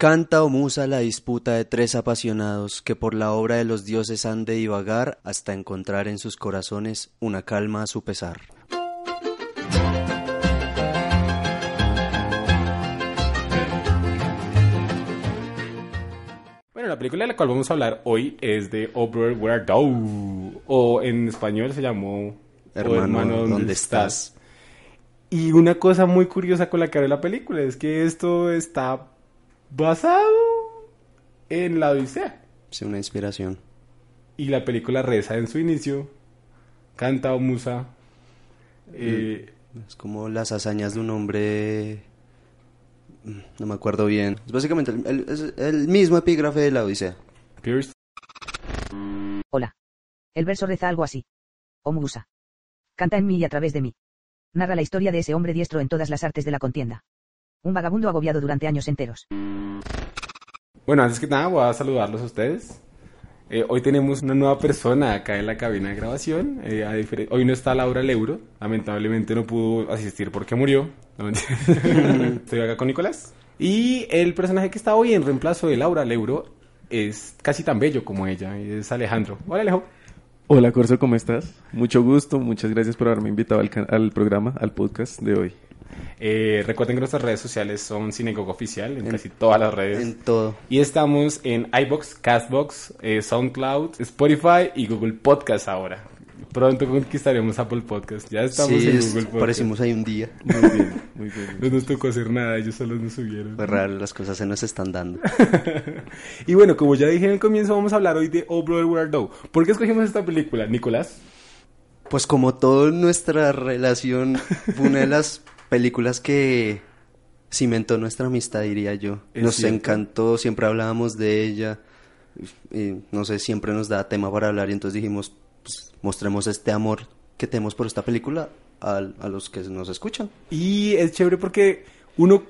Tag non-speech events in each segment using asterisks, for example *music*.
Canta o musa la disputa de tres apasionados que por la obra de los dioses han de divagar hasta encontrar en sus corazones una calma a su pesar. Bueno, la película de la cual vamos a hablar hoy es de Brother, Where Thou? O en español se llamó Hermano, ¿dónde estás? Y una cosa muy curiosa con la que abre la película es que esto está basado en la Odisea. Sí, una inspiración. Y la película reza en su inicio, canta o musa. eh, Es como las hazañas de un hombre... mm, No me acuerdo bien. Es básicamente el, el- es el mismo epígrafe de la Odisea. Pierce. Hola. El verso reza algo así. Oh Musa. Canta en mí y a través de mí. Narra la historia de ese hombre diestro en todas las artes de la contienda. Un vagabundo agobiado durante años enteros. Bueno, antes que nada voy a saludarlos a ustedes. Eh, hoy tenemos una nueva persona acá en la cabina de grabación. Eh, a Hoy no está Laura Leuro. Lamentablemente no pudo asistir porque murió. No. *laughs* Estoy acá con Nicolás. Y el personaje que está hoy en reemplazo de Laura Leuro es casi tan bello como ella. y Es Alejandro. Hola Alejo. Hola Corso, ¿cómo estás? Mucho gusto, muchas gracias por haberme invitado al, al programa, al podcast de hoy. Eh, recuerden que nuestras redes sociales son Cinegogo Oficial en, casi todas las redes. En todo. Y estamos en iBox, Castbox, eh, SoundCloud, Spotify y Google Podcast ahora. Pronto conquistaremos Apple Podcast. Ya estamos sí, en Google Podcast. aparecimos ahí un día. Muy bien, muy *laughs* bien. No nos tocó hacer nada, ellos solo nos subieron. Fue raro, las cosas se nos están dando. *laughs* Y bueno, como ya dije en el comienzo, vamos a hablar hoy de Oh Brother Where Thou? ¿Por qué escogimos esta película, Nicolás? Pues como toda nuestra relación, fue *laughs* una de las películas que cimentó nuestra amistad, diría yo. Es Nos cierto. encantó, siempre hablábamos de ella. Y, no sé, siempre nos da tema para hablar y entonces dijimos, pues, mostremos este amor que tenemos por esta película al- a, los que nos escuchan. Y es chévere porque uno,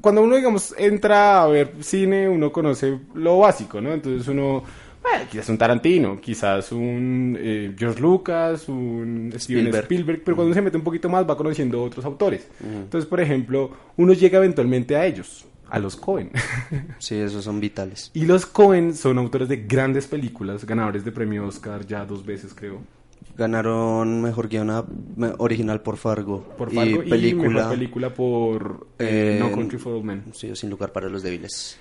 cuando uno, digamos, entra a ver cine, uno conoce lo básico, ¿no? Entonces uno, bueno, quizás un Tarantino, quizás un eh, George Lucas, un Steven Spielberg. Pero cuando uno se mete un poquito más va conociendo otros autores. Entonces, por ejemplo, uno llega eventualmente a ellos, a los Cohen. *laughs* Sí, esos son vitales. y los Cohen son autores de grandes películas, ganadores de premio Oscar ya dos veces, creo. Ganaron mejor guion original por Fargo. Por Fargo y, película. mejor película por eh, Eh, No Country for Old Men. Sí, sin lugar para los débiles.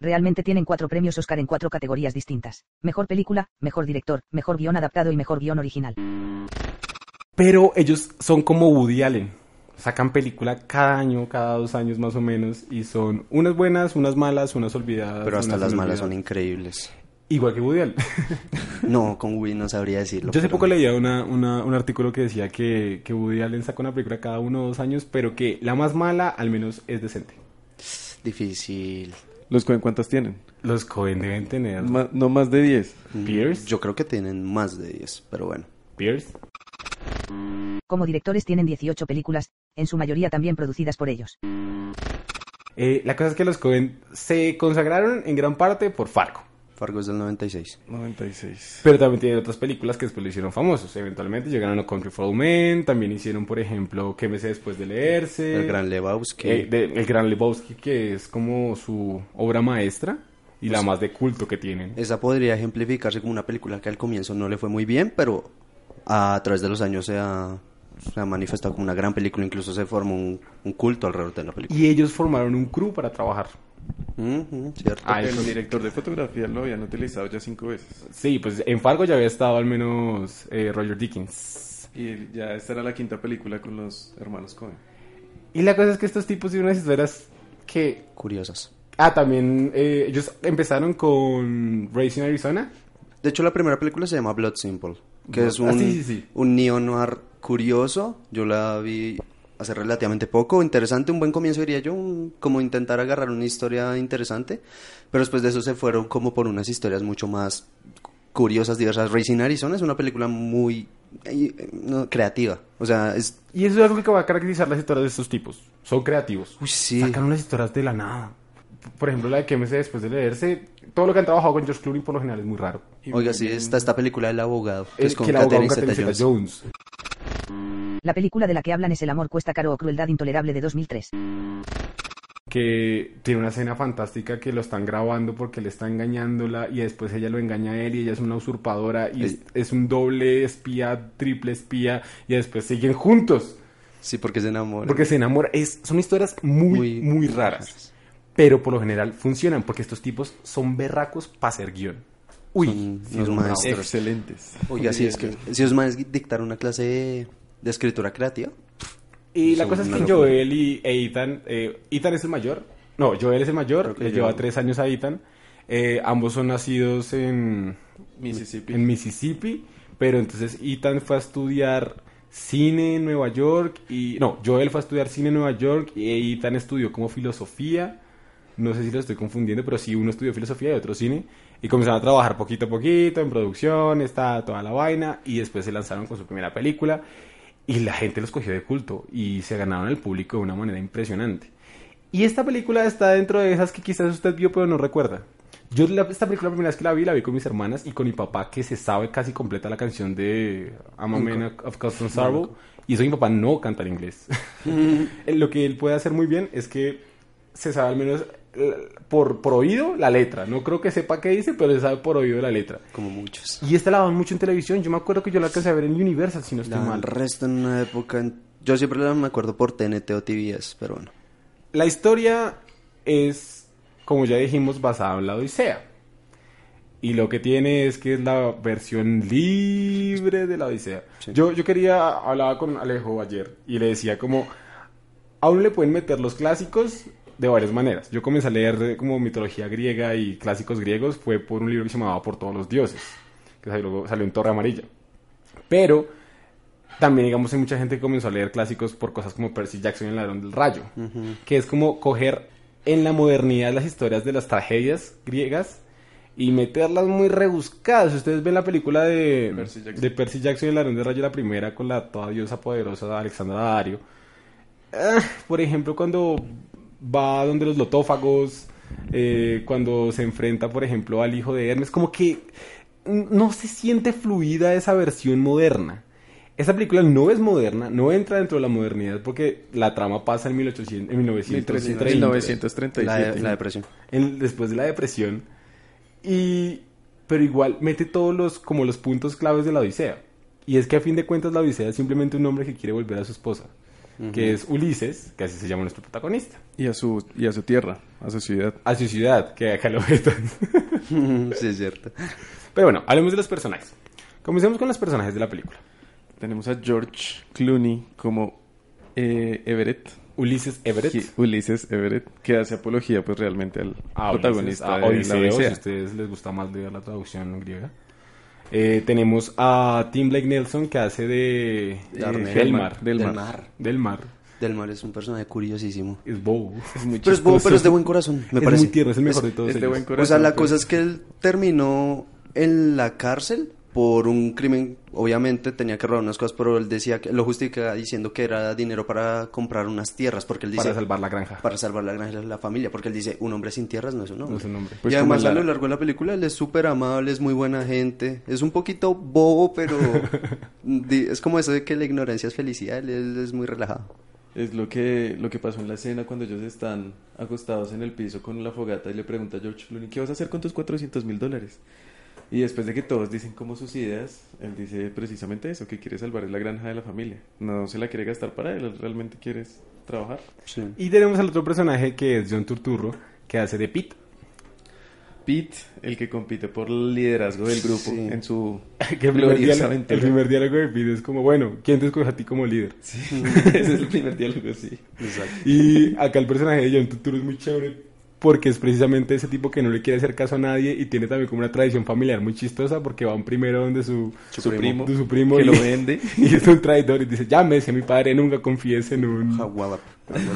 Realmente tienen cuatro premios Oscar en cuatro categorías distintas. Mejor película, mejor director, mejor guion adaptado y mejor guion original. Pero ellos son como Woody Allen. Sacan película cada año, cada dos años más o menos, y son unas buenas, unas malas, unas olvidadas. Pero hasta las malas son increíbles. Igual que Woody Allen. *laughs* No, con Wii no sabría decirlo. Yo hace pero- poco leía una, una- un artículo que decía que, que Woody Allen saca una película cada uno o dos años, pero que la más mala al menos es decente. Difícil. ¿Los Cohen cuántas tienen? Los Cohen deben tener... Ma- no más de 10. Pierce. Yo creo que tienen más de 10, pero bueno. Pierce. Como directores tienen 18 películas, en su mayoría también producidas por ellos. Eh, la cosa es que los Cohen se consagraron en gran parte por Fargo. Fargo es del 96. 96. Pero también tienen otras películas que después lo hicieron famosos. Eventualmente llegaron a Country for Old Men. También hicieron, por ejemplo, ¿Qué me sé después de leerse? El Gran Lebowski. Eh, de- el Gran Lebowski, que es como su obra maestra y Pues la más de culto que tienen. Esa podría ejemplificarse como una película que al comienzo no le fue muy bien, pero a través de los años se ha, se ha manifestado como una gran película. Incluso se formó un, un culto alrededor de la película. Y ellos formaron un crew para trabajar. Ujú, cierto. Ah, el director de fotografía lo habían utilizado ya cinco veces. Sí, pues en Fargo ya había estado al menos eh, Roger Dickens. Y ya esta era la quinta película con los hermanos Cohen. Y la cosa es que estos tipos tienen unas historias que... Curiosas. Ah, también eh, ellos empezaron con Racing Arizona. De hecho, la primera película se llama Blood Simple, que es un, ah, sí, sí, sí. un neo-noir curioso. Yo la vi hace relativamente poco. Interesante, un buen comienzo, diría yo. un- como intentar agarrar una historia interesante. Pero después de eso se fueron como por unas historias mucho más curiosas, diversas. Racing Arizona es una película muy eh, no, creativa. O sea, es... Y eso es algo que va a caracterizar las historias de estos tipos. Son creativos. Uy, sí. Sacan unas historias de la nada. Por ejemplo, la de que me sé después de leerse. Todo lo que han trabajado con George Clooney por lo general es muy raro. Oiga, sí, está esta película del abogado, que es Eh, con que el abogado Catherine Catherine Zeta-Jones. Zeta-Jones. La película de la que hablan es El amor cuesta caro o crueldad intolerable de 2003. que tiene una escena fantástica que lo están grabando porque le está engañándola y después ella lo engaña a él y ella es una usurpadora y es, es un doble espía, triple espía y después siguen juntos Sí, porque se enamora. porque se enamora. Es, son historias muy, muy, Muy raras, pero por lo general funcionan porque estos tipos son berracos para hacer guion. Uy, Son maestros. Excelentes. Oiga, sí, es que si os más dictar una clase de, de escritura creativa. Y la cosa es que locura. Joel y e Ethan, eh, Ethan es el mayor, no, Joel es el mayor, le yo- lleva tres años a Ethan, Eh, ambos son nacidos en Mississippi. en Mississippi, pero entonces Ethan fue a estudiar cine en Nueva York y no, Joel fue a estudiar cine en Nueva York y Ethan estudió como filosofía. No sé si lo estoy confundiendo, pero sí uno estudió filosofía y otro cine y comenzaron a trabajar poquito a poquito en producción, está toda la vaina y después se lanzaron con su primera película y la gente los cogió de culto y se ganaron el público de una manera impresionante. Y esta película está dentro de esas que quizás usted vio pero no recuerda. Yo la- esta película la primera vez que la vi, la vi con mis hermanas y con mi papá que se sabe casi completa la canción de I'm a Man of Custom Sorrow y eso mi papá no canta en inglés. *laughs* *laughs* Lo que él puede hacer muy bien es que se sabe al menos por, por oído la letra. No creo que sepa qué dice, pero sabe por oído la letra. Como muchos. Y esta la daban mucho en televisión. Yo me acuerdo que yo la alcancé a ver en Universal, si no estoy La mal. el resto en una época. Yo siempre la me acuerdo por TNT o TBS, pero bueno. La historia es, como ya dijimos, basada en la Odisea. Y lo que tiene es que es la versión libre de la Odisea. Sí. Yo, yo quería, hablaba con Alejo ayer y le decía como, a uno le pueden meter los clásicos de varias maneras. Yo comencé a leer eh, como mitología griega y clásicos griegos, fue por un libro que se llamaba Por todos los dioses, que salió, salió en Torre Amarilla. Pero también, digamos, hay mucha gente que comenzó a leer clásicos por cosas como Percy Jackson y el ladrón del rayo, que es como coger en la modernidad las historias de las tragedias griegas y meterlas muy rebuscadas. Si ustedes ven la película de Percy Jackson. de Percy Jackson y el ladrón del rayo, la primera con la toda diosa poderosa Alexandra Dario, Ah, por ejemplo, cuando va donde los lotófagos, eh, cuando se enfrenta, por ejemplo, al hijo de Hermes, como que no se siente fluida esa versión moderna. Esa película no es moderna, no entra dentro de la modernidad porque la trama pasa en, 1800, en 1930, 1937. La, de- la depresión. en- después de la depresión. Y, pero igual mete todos los, como los puntos claves de la Odisea. Y es que a fin de cuentas la Odisea es simplemente un hombre que quiere volver a su esposa, que es Ulises, que así se llama nuestro protagonista. Y a su, y a su tierra, a su ciudad. A su ciudad, que acá lo vetan. *laughs* sí, es cierto. Pero bueno, hablemos de los personajes. Comencemos con los personajes de la película. Tenemos a George Clooney como eh, Everett. Ulises Everett. que- Ulises Everett, que hace apología pues realmente al a protagonista Ulises, a de la Odiseo, si Odisea. a ustedes les gusta más leer la traducción griega. Eh, tenemos a Tim Blake Nelson que hace de Darnell. eh, Delmar. Del Del mar. mar. Delmar. Del mar es un personaje curiosísimo. Es bobo. Es muy Pero es bobo, pero es de buen corazón, me es parece. muy tierno, es el mejor de todos es de buen O corazón. sea, la pues. cosa es que él terminó en la cárcel por un crimen, obviamente tenía que robar unas cosas, pero él decía que lo justificaba diciendo que era dinero para comprar unas tierras, porque él dice Para salvar la granja. para salvar la granja de la familia, porque él dice un hombre sin tierras no es un hombre. No es un hombre. Pues y además a lo largo de la película él es súper amable, es muy buena gente, es un poquito bobo, pero *laughs* es como eso de que la ignorancia es felicidad, él, él es muy relajado. Es lo que, lo que pasó en la escena cuando ellos están acostados en el piso con la fogata y le pregunta a George Clooney, ¿qué vas a hacer con tus 400 mil dólares? Y después de que todos dicen como sus ideas, él dice precisamente eso, que quiere salvar la granja de la familia. No se la quiere gastar para él, él realmente quiere trabajar. Sí. Y tenemos al otro personaje que es John Turturro, que hace de Pete. Pete, el que compite por el liderazgo del grupo Sí. en su *laughs* Que gloriosa diálogo, aventura. el primer diálogo de Pete es como, bueno, ¿quién te escoge a ti como líder? *laughs* Ese es el primer diálogo, sí. Exacto. Y acá el personaje de John Turturro es muy chévere porque es precisamente ese tipo que no le quiere hacer caso a nadie y tiene también como una tradición familiar muy chistosa porque van primero donde su, Su primo, de su primo que y, lo vende. *laughs* y es un traidor y dice, llámese a mi padre, nunca confíes en un Jaguar.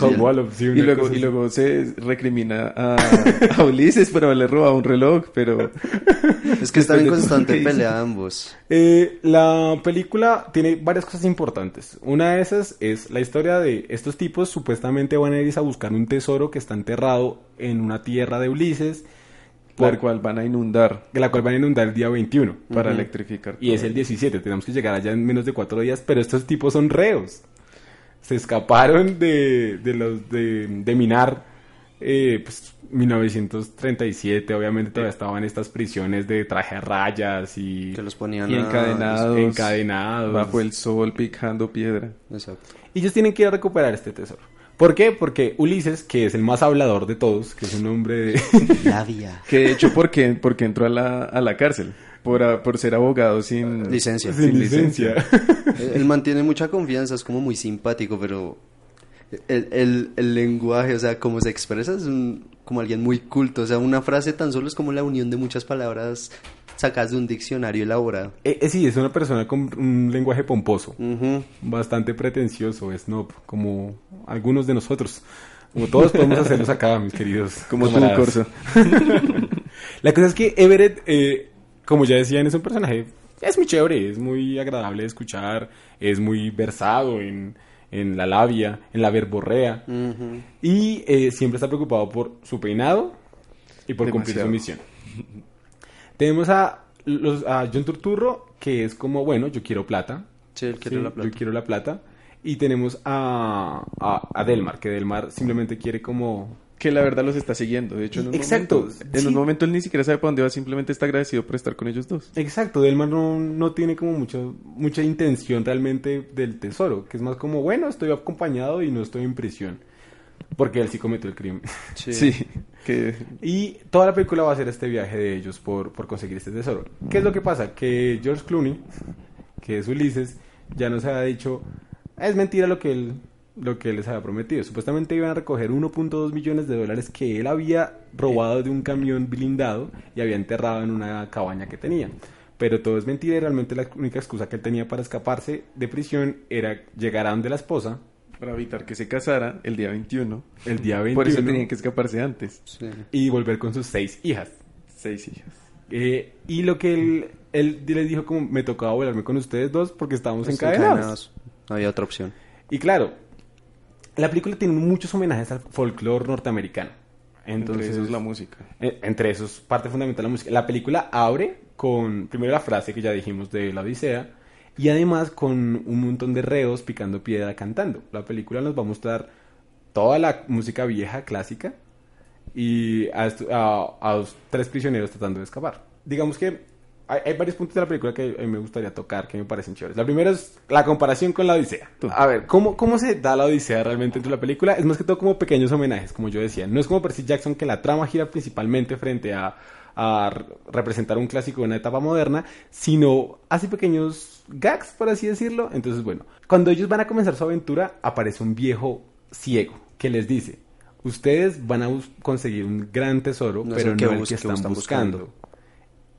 Hot Wallop", sí, Y luego, y se recrimina a, a Ulises por haberle robado un reloj, pero Es que están en constante pelea ambos. Eh, la película tiene varias cosas importantes. Una de esas es la historia de estos tipos supuestamente van a ir a buscar un tesoro que está enterrado en una tierra de Ulises, por por cual van a inundar la cual van a inundar el día 21. para electrificar. Y es el 17, tenemos que llegar allá en menos de cuatro días, pero estos tipos son reos. Se escaparon de, de los de, de minar eh, pues 1937, obviamente todavía estaban estas prisiones de traje a rayas y, Que los ponían Y encadenados. encadenados. Bajo el sol, picando piedra. Exacto. Y ellos tienen que ir a recuperar este tesoro. ¿Por qué? Porque Ulises, que es el más hablador de todos, que es un hombre de... La vía. *laughs* Que de hecho, ¿por qué, porque entró a la, a la cárcel? Por, a- por ser abogado sin Licencia. sin licencia. Él él mantiene mucha confianza, es como muy simpático, pero el, el, el lenguaje, o sea, cómo se expresa es un- como alguien muy culto. O sea, una frase tan solo es como la unión de muchas palabras sacadas de un diccionario elaborado. Eh, eh, sí, es una persona con un lenguaje pomposo, bastante pretencioso, snob, como algunos de nosotros. Como todos podemos hacerlos acá, mis queridos. Como camaradas. corso. *laughs* La cosa es que Everett, eh, como ya decían, es un personaje, es muy chévere, es muy agradable de escuchar, es muy versado en, en la labia, en la verborrea, y eh, siempre está preocupado por su peinado y por cumplir su misión. Tenemos a, los, a John Turturro, que es como, bueno, yo quiero plata. Sí, él quiere Sí, la plata. Yo quiero la plata. Y tenemos a, a, a Delmar, que Delmar simplemente quiere como... Que la verdad los está siguiendo. De hecho, en un, Exacto, momento, en sí. un momento él ni siquiera sabe para dónde va, simplemente está agradecido por estar con ellos dos. Exacto, Delmar no, no tiene como mucho, mucha intención realmente del tesoro, que es más como, bueno, estoy acompañado y no estoy en prisión. Porque él sí cometió el crimen. *laughs* Sí. que Y toda la película va a ser este viaje de ellos por, por conseguir este tesoro. ¿Qué es lo que pasa? Que George Clooney, que es Ulises, ya nos había dicho, es mentira lo que él, lo que él les había prometido. Supuestamente iban a recoger 1.2 millones de dólares que él había robado de un camión blindado y había enterrado en una cabaña que tenía. Pero todo es mentira y realmente la única excusa que él tenía para escaparse de prisión era llegar a donde la esposa para evitar que se casara el día 21. el día 21 *laughs* Por eso tenían que escaparse antes. Sí. y volver con sus seis hijas. Seis hijas. Eh, y lo que él, él les dijo como me tocaba volarme con ustedes dos porque estábamos Pues encadenados. encadenados. No había otra opción. Y claro, la película tiene muchos homenajes al folclore norteamericano. Entonces, Entre esos la música. eh, entre esos, parte fundamental la música. La película abre con, primero la frase que ya dijimos de la Odisea, y además con un montón de reos picando piedra cantando. La película nos va a mostrar toda la música vieja, clásica, y a, a- a los tres prisioneros tratando de escapar. Digamos que hay, hay varios puntos de la película que a mí me gustaría tocar, que me parecen chéveres. La primera es la comparación con la Odisea. A ver, ¿cómo, ¿cómo se da la Odisea realmente dentro de la película? Es más que todo como pequeños homenajes, como yo decía. No es como Percy Jackson que la trama gira principalmente frente a, representar un clásico de una etapa moderna, sino hace pequeños gags, por así decirlo. Entonces, bueno, cuando ellos van a comenzar su aventura, aparece un viejo ciego que les dice, ustedes van a conseguir un gran tesoro, No es pero el que no el que están están buscando. buscando.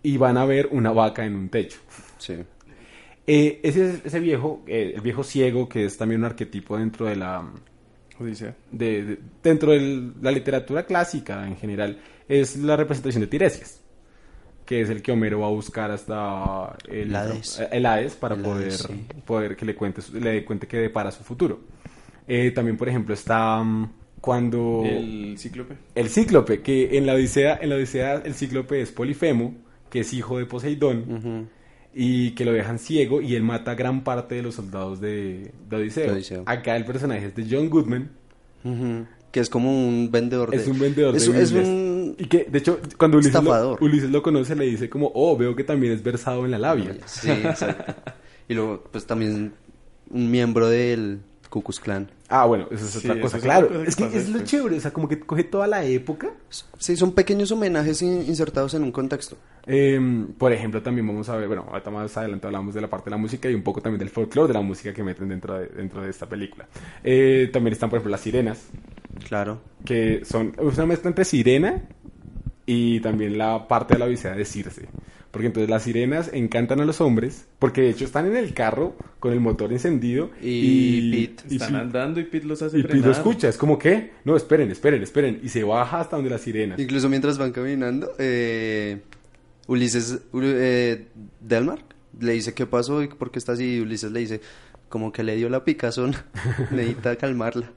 Y van a ver una vaca en un techo. Sí. Eh, ese, ese viejo, eh, el viejo ciego, que es también un arquetipo dentro de la, Odisea. de, de- dentro de la literatura clásica en general, es la representación de Tiresias, que es el que Homero va a buscar hasta el, El Hades. el Hades para El poder, Hades, sí. poder que le cuente, le cuente que depara su futuro. Eh, también, por ejemplo, está mm, cuando El cíclope. el cíclope, que en la Odisea, en la Odisea el cíclope es Polifemo, que es hijo de Poseidón, y que lo dejan ciego y él mata a gran parte de los soldados de, de Odiseo. Acá el personaje es de John Goodman. Que es como un vendedor de... es un vendedor es, de es un... Y que, de hecho, cuando Ulises lo. Ulises lo conoce, le dice como, oh, veo que también es versado en la labia. Sí, exacto. Y luego, pues también un miembro del Ku Klux Klan. Ah, bueno, eso es Sí, otra cosa, claro. es que es lo chévere, o sea, como que coge toda la época. Sí, son pequeños homenajes in- insertados en un contexto. Eh, por ejemplo, también vamos a ver, bueno, ahorita más adelante hablamos de la parte de la música y un poco también del folclore de la música que meten dentro de, dentro de esta película. Eh, también están, por ejemplo, las sirenas, Claro. que son es una mezcla entre sirena y también la parte de la odisea de Circe. Porque entonces las sirenas encantan a los hombres, porque de hecho están en el carro con el motor encendido Y Pete y Están andando y Pete los hace y Pete lo escucha, es como que, no, esperen, esperen, esperen, y se baja hasta donde las sirenas. Incluso mientras van caminando, eh, Ulises, eh, Delmar, le dice qué pasó y por qué está así. Y Ulises le dice, como que le dio la picazón, *laughs* necesita calmarla.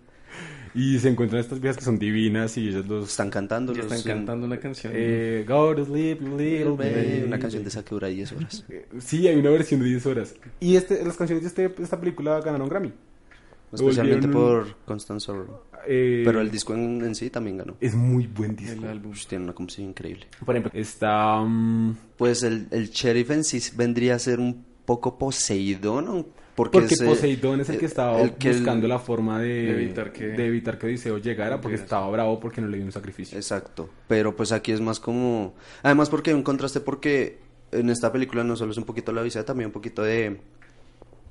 Y se encuentran estas viejas que son divinas y ellos los... Están cantando. Los- están cantando una canción. Eh, go to sleep, little Eh, baby. Una canción de esa que dura 10 horas. Eh, Sí, hay una versión de 10 horas. Y este, las canciones de este- esta película ganaron Grammy. Especialmente volvieron- por Constant Sorrow. Eh, Pero el disco en, en sí también ganó. es muy buen disco. El álbum. Tiene una composición increíble. Por ejemplo, está... mm, Pues el, el sheriff en sí vendría a ser un poco Poseidón, ¿no? Porque, Porque ese- Poseidón es el que estaba el que el- buscando la forma de, de evitar que- de evitar que Odiseo llegara porque estaba bravo porque no le dio un sacrificio. Exacto. Pero pues aquí es más como... Además porque hay un contraste porque en esta película no solo es un poquito la visita, también un poquito de...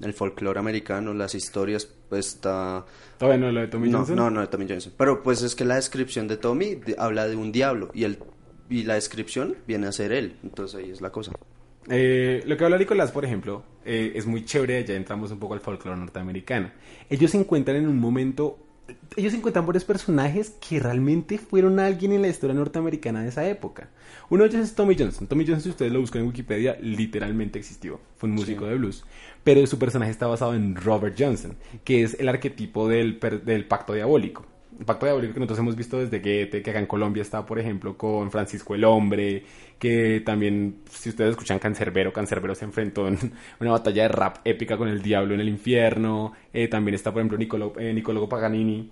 El folclore americano, las historias, pues está... Todavía no lo de Tommy no, Johnson. no, no, de Tommy Johnson. Pero pues es que la descripción de Tommy de- habla de un diablo y el y la descripción viene a ser él. Entonces ahí es la cosa. Eh, lo que habla Nicolás, por ejemplo, eh, es muy chévere, ya entramos un poco al folclore norteamericano. Ellos se encuentran en un momento, ellos encuentran varios personajes que realmente fueron alguien en la historia norteamericana de esa época. Uno de ellos es Tommy Johnson. Tommy Johnson, si ustedes lo buscan en Wikipedia, literalmente existió. Fue un músico de blues. Pero su personaje está basado en Robert Johnson, que es el arquetipo del, del pacto diabólico. Pacto diabólico que nosotros hemos visto desde Goethe, que acá en Colombia está, por ejemplo, con Francisco el Hombre, que también, si ustedes escuchan Cancerbero, Cancerbero se enfrentó en *laughs* una batalla de rap épica con el diablo en el infierno. Eh, también está, por ejemplo, Nicolo, eh, Paganini,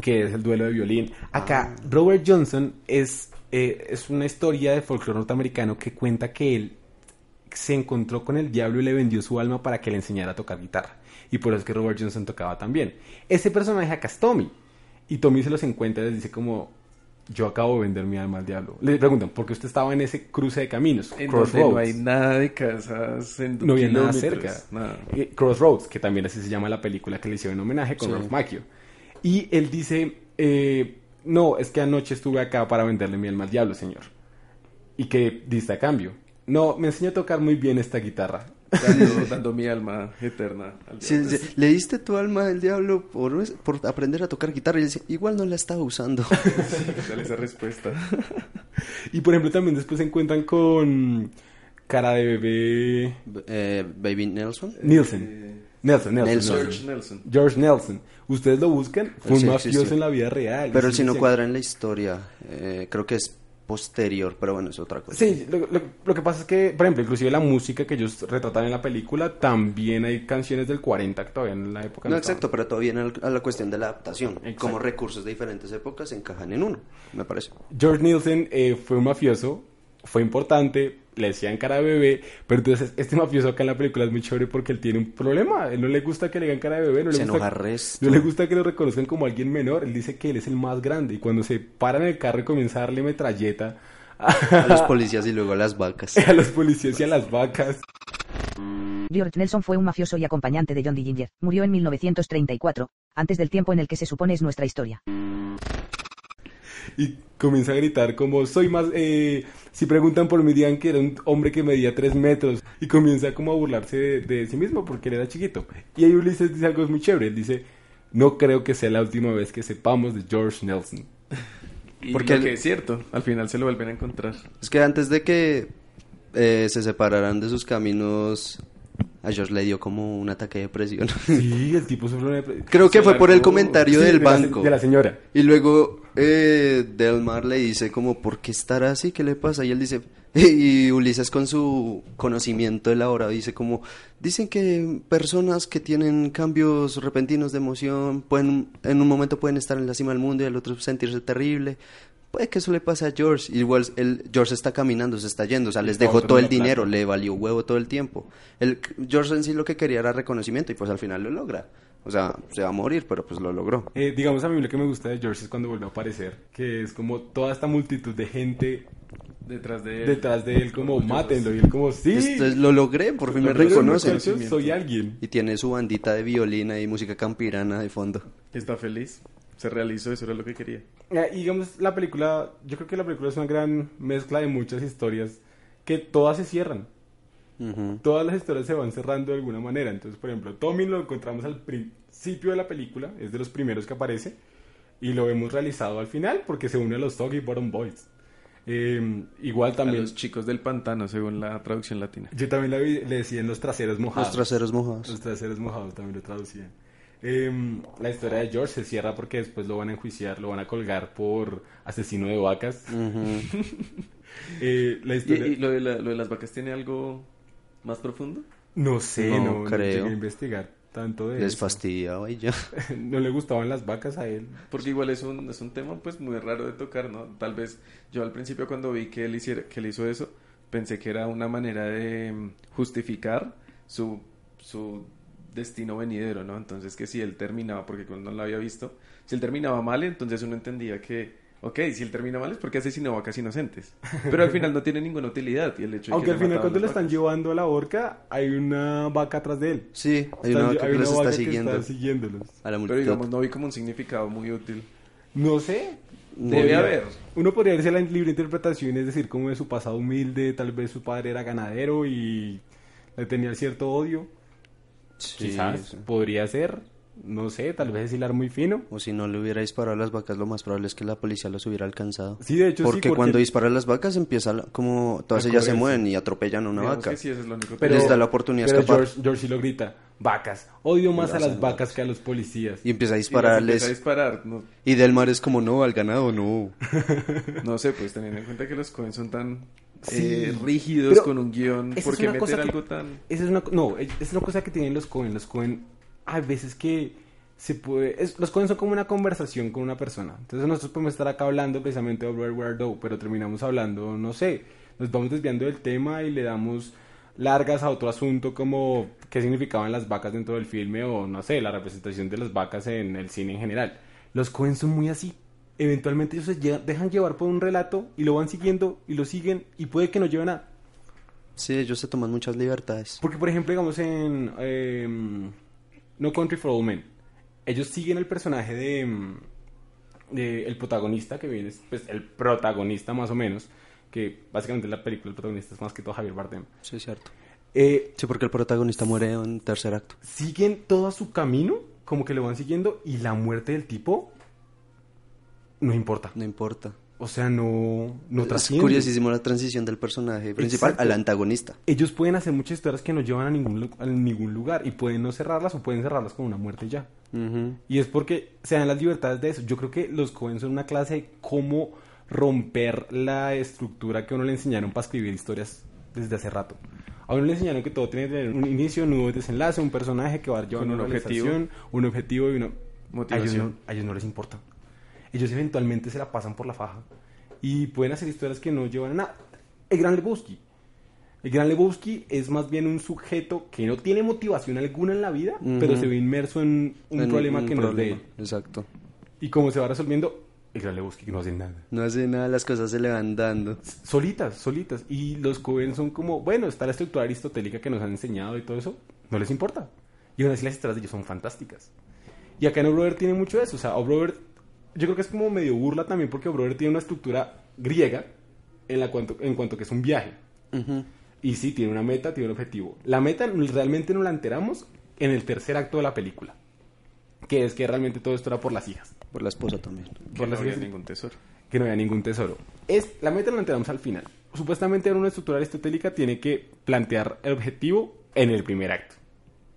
que es el duelo de violín. Acá, Robert Johnson es, eh, es una historia de folclore norteamericano que cuenta que él se encontró con el diablo y le vendió su alma para que le enseñara a tocar guitarra. Y por eso es que Robert Johnson tocaba también. Ese personaje acá es Tommy. Y Tommy se los encuentra y les dice como, yo acabo de vender mi alma al diablo. Le preguntan, ¿por qué usted estaba en ese cruce de caminos? En Crossroads. no hay nada de casas en No había nada cerca. nada. Eh, Crossroads, que también así se llama la película que le hicieron en homenaje con Sí. Ralph Macchio. Y él dice, eh, no, es que anoche estuve acá para venderle mi alma al diablo, señor. ¿Y qué diste a cambio? No, me enseñó a tocar muy bien esta guitarra. Dando, dando mi alma eterna al Sí, diablo. sí, Le diste tu alma al diablo por, por aprender a tocar guitarra y él dice, igual no la estaba usando. *laughs* Dale esa respuesta. *laughs* Y por ejemplo también después se encuentran con cara de bebé Eh, Baby Nelson. Nielsen. Nelson, Nelson, Nelson. Nelson. George Nelson. George Nelson. Ustedes lo buscan, fue Sí, un sí, mafioso sí. en la vida real. Pero él sí no cuadra en la historia. Eh, creo que es posterior, pero bueno, es otra cosa. Sí, lo, lo- lo que pasa es que, por ejemplo, inclusive la música que ellos retratan en la película, también hay canciones del 40 que todavía en la época No, estaban. exacto, pero todo viene al- a la cuestión de la adaptación. Exacto. Como recursos de diferentes épocas se encajan en uno, me parece. George Nielsen eh, fue un mafioso, fue importante, le decían cara de bebé, pero entonces este mafioso acá en la película es muy chévere porque él tiene un problema, él no le gusta que le digan cara de bebé, no le, Se gusta, resto. no le gusta que lo reconozcan como alguien menor, él dice que él es el más grande y cuando se para en el carro y comienza a darle metralleta A los *laughs* policías y luego a las vacas. *laughs* a los policías y a las vacas. George Nelson fue un mafioso y acompañante de John D. Ginger. Murió en 1934, antes del tiempo en el que se supone es nuestra historia. Y comienza a gritar como soy más eh, si preguntan por mí digan que era un hombre que medía tres metros y comienza como a burlarse de, de sí mismo porque él era chiquito y ahí Ulises dice algo muy chévere él dice no creo que sea la última vez que sepamos de George Nelson *laughs* Y Porque lo el- que es cierto, al final se lo vuelven a encontrar. Es que antes de que eh, se separaran de sus caminos, a George le dio como un ataque de depresión. *laughs* sí el tipo sufre una depresión Creo que fue por el comentario Sí, del de la banco. de la señora Y luego eh, Delmar le dice como, ¿por qué estará así? ¿Qué le pasa? Y él dice, *laughs* y Ulises con su conocimiento elaborado dice como, dicen que personas que tienen cambios repentinos de emoción pueden, en un momento pueden estar en la cima del mundo y al otro sentirse terrible. Puede que eso le pase a George. Igual el, George está caminando, se está yendo, o sea, les dejó todo el plata. dinero, le valió huevo todo el tiempo. El, George en sí lo que quería era reconocimiento y pues al final lo logra. O sea, se va a morir, pero pues lo logró. Eh, digamos a mí lo que me gusta de George es cuando vuelve a aparecer que es como toda esta multitud de gente Detrás de él. detrás de él como mátenlo y él como sí Esto es- lo logré, por fin me Pero, reconocen. soy alguien Y tiene su bandita de violina y música campirana de fondo. Está feliz. Se realizó, eso era lo que quería. Eh, y digamos, la película, yo creo que la película es una gran mezcla de muchas historias que todas se cierran. Ujú. Todas las historias se van cerrando de alguna manera. Entonces, por ejemplo, Tommy lo encontramos al principio de la película, es de los primeros que aparece, y lo vemos realizado al final porque se une a los Soggy Bottom Boys. Eh, igual A también, los chicos del pantano, según la traducción latina. yo también la vi- le decían los traseros mojados. Los traseros mojados. Los traseros mojados también lo traducían. Em, la historia de George se cierra porque después lo van a enjuiciar, lo van a colgar por asesino de vacas. Ujú. *laughs* Eh, la ¿Y, historia... y lo, de la- lo de las vacas tiene algo más profundo? No sé, No no, no creo. llegué a investigar. tanto de Les eso. fastidiaba y ya. *laughs* No le gustaban las vacas a él. Porque igual es un, es un tema pues muy raro de tocar, ¿no? Tal vez yo al principio cuando vi que él, hiciera, que él hizo eso, pensé que era una manera de mm, justificar su, su destino venidero, ¿no? Entonces que si él terminaba, porque cuando no lo había visto, si él terminaba mal, entonces uno entendía que, ok, si él termina mal es porque asesinó vacas inocentes. Pero al final no tiene ninguna utilidad. Y el hecho de Aunque que al final cuando lo están llevando a la horca, hay una vaca atrás de él. Sí, hay Están- una vaca que los está siguiendo está siguiéndolos. a la Pero digamos, no vi como un significado muy útil. No sé. Debe Podría- haber. Uno podría irse a la libre interpretación, es decir, como de su pasado humilde, tal vez su padre era ganadero y le tenía cierto odio. Sí, Quizás sí. podría ser, no sé, tal vez es hilar muy fino. O si no le hubiera disparado a las vacas, lo más probable es que la policía los hubiera alcanzado. Sí, de hecho sí, porque, cuando dispara a las vacas empieza la- como todas ellas se mueven y atropellan a una Digamos vaca. que sí, eso es lo único que- Pero- les da la oportunidad de escapar. George, George sí lo grita, vacas, odio más a las vacas vacas. que a los policías. Y empieza a Y dispararles. empieza a disparar, no, Y Delmar es como, no, al ganado, no. *laughs* *laughs* no sé, pues teniendo en cuenta que los Cohen son tan Sí. eh, rígidos con un guion, esa es ¿por qué una cosa meter que- algo tan...? Esa es una, no, es una cosa que tienen los Cohen. Los Cohen, hay veces que se puede. es- los Cohen son como una conversación con una persona. Entonces, nosotros podemos estar acá hablando precisamente de Where Do, pero terminamos hablando, no sé, nos vamos desviando del tema y le damos largas a otro asunto como qué significaban las vacas dentro del filme o no sé, la representación de las vacas en el cine en general. Los Cohen son muy así. Eventualmente ellos se dejan llevar por un relato y lo van siguiendo y lo siguen y puede que no lleven a Sí, ellos se toman muchas libertades. porque, por ejemplo, digamos en em, No Country for Old Men, ellos siguen el personaje de, em, de el protagonista, que viene, pues el protagonista más o menos, que básicamente en la película el protagonista es más que todo Javier Bardem. Sí, es cierto. Eh, Sí, porque el protagonista muere en tercer acto. siguen todo su camino, como que lo van siguiendo, y la muerte del tipo no importa. No importa. O sea, no, no es trasciende. curiosísimo la transición del personaje principal Exacto. al antagonista. Ellos pueden hacer muchas historias que no llevan a ningún, a ningún lugar y pueden no cerrarlas o pueden cerrarlas con una muerte ya. Y es porque se dan las libertades de eso. Yo creo que los Cohen son una clase de cómo romper la estructura que a uno le enseñaron para escribir historias desde hace rato. A uno le enseñaron que todo tiene que tener un inicio, nudo y desenlace, un personaje que va llevando Con un una objetivo. un objetivo y una... A ellos, Motivación. no, a ellos no les importa. Ellos eventualmente se la pasan por la faja y pueden hacer historias que no llevan a nada. El Gran Lebowski. El Gran Lebowski es más bien un sujeto que no tiene motivación alguna en la vida, Ujú. pero se ve inmerso en un En problema un que no es de él. Exacto. Y como se va resolviendo, el Gran Lebowski no hace nada. No hace nada, las cosas se le van dando. Solitas, solitas. Y los Cohen son como, bueno, está la estructura aristotélica que nos han enseñado y todo eso, no les importa. Y aún así las historias de ellos son fantásticas. Y acá en O'Brother tiene mucho de eso. O sea, O'Brother, yo creo que es como medio burla también porque O'Brother tiene una estructura griega en, la cuanto, en cuanto que es un viaje. Y sí, tiene una meta, tiene un objetivo. La meta realmente no la enteramos en el tercer acto de la película. Que es que realmente todo esto era por las hijas. Por la esposa también. Que Por no las había hijas- ningún tesoro. que no había ningún tesoro. Es, la meta la enteramos al final. Supuestamente en una estructura aristotélica tiene que plantear el objetivo en el primer acto.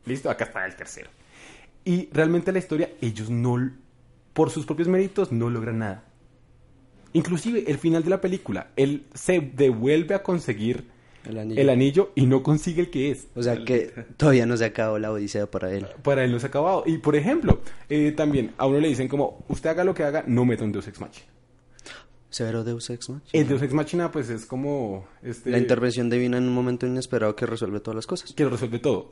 ¿Listo? Acá está el tercero. Y realmente la historia, ellos no, por sus propios méritos, no logran nada. Inclusive el final de la película, él se devuelve a conseguir El anillo. el anillo y no consigue el que es. O sea que todavía no se acabó la odisea para él. Para él no se ha acabado. Y por ejemplo, eh, también a uno le dicen como, usted haga lo que haga, no meta un Deus Ex Machina. Severo Deus Ex Machina. El Deus Ex Machina pues es como... Este, La intervención divina en un momento inesperado que resuelve todas las cosas. que resuelve todo.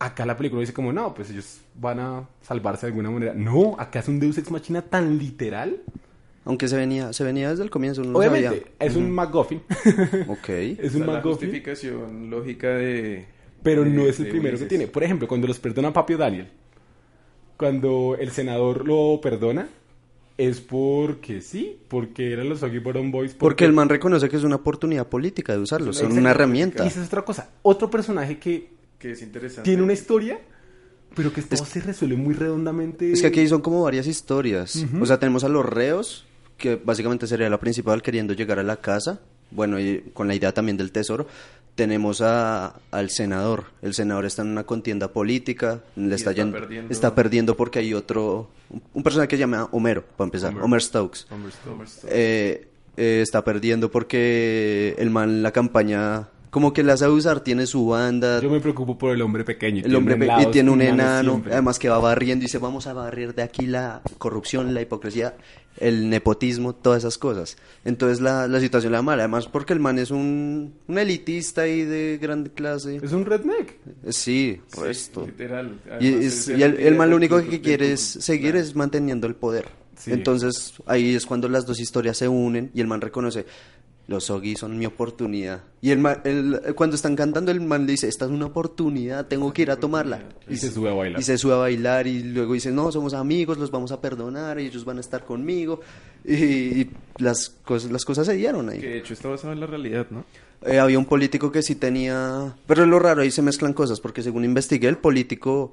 Acá la película dice como, no, pues ellos van a salvarse de alguna manera. No, acá es un Deus Ex Machina tan literal. Aunque se venía, se venía desde el comienzo, no Obviamente, sabía. es un MacGuffin. *laughs* Ok. *laughs* es O un sea, la MacGuffin. justificación lógica de... Pero de- no es el primero que Ulises. tiene. Por ejemplo, cuando los perdona Papio Daniel. Cuando el senador lo perdona, es porque sí, porque eran los Soggy Bottom Boys. Porque el man reconoce que es una oportunidad política de usarlo, son una herramienta. Y esa es otra cosa. Otro personaje que Que es interesante. tiene una historia, pero que todo se resuelve muy redondamente. Es que aquí son como varias historias. O sea, tenemos a los reos, que básicamente sería la principal queriendo llegar a la casa. Bueno, y con la idea también del tesoro. Tenemos a, al senador. El senador está en una contienda política. Le está, está yendo- perdiendo. está perdiendo porque hay otro. Un, personaje que se llama Homero, para empezar. Homer. Homer, Stokes. Homer Stone. Eh, eh, está perdiendo porque el man, la campaña como que la sabe usar, tiene su banda, Yo me preocupo por el hombre pequeño. el hombre pe- y tiene un enano, siempre. además que va barriendo y dice, vamos a barrer de aquí la corrupción, la hipocresía, el nepotismo, todas esas cosas. Entonces la, la situación la mala, además porque el man es un, un elitista y de grande clase. Es un redneck. Sí, resto. Literal. Y, Además, es- es y el, el man lo único que quiere es seguir es manteniendo el poder. Sí. Entonces ahí es cuando las dos historias se unen y el man reconoce, los Ogi son mi oportunidad. Y el man, el- cuando están cantando el man le dice, esta es una oportunidad, tengo que ir a tomarla. Y se sube a bailar. Y se sube a bailar y luego dice, no, somos amigos, los vamos a perdonar, ellos van a estar conmigo. Y, y las, cosas, las cosas se dieron ahí. Que de hecho está basado en la realidad, ¿no? Eh, había un político que sí tenía... Pero es lo raro, ahí se mezclan cosas, porque según investigué, el político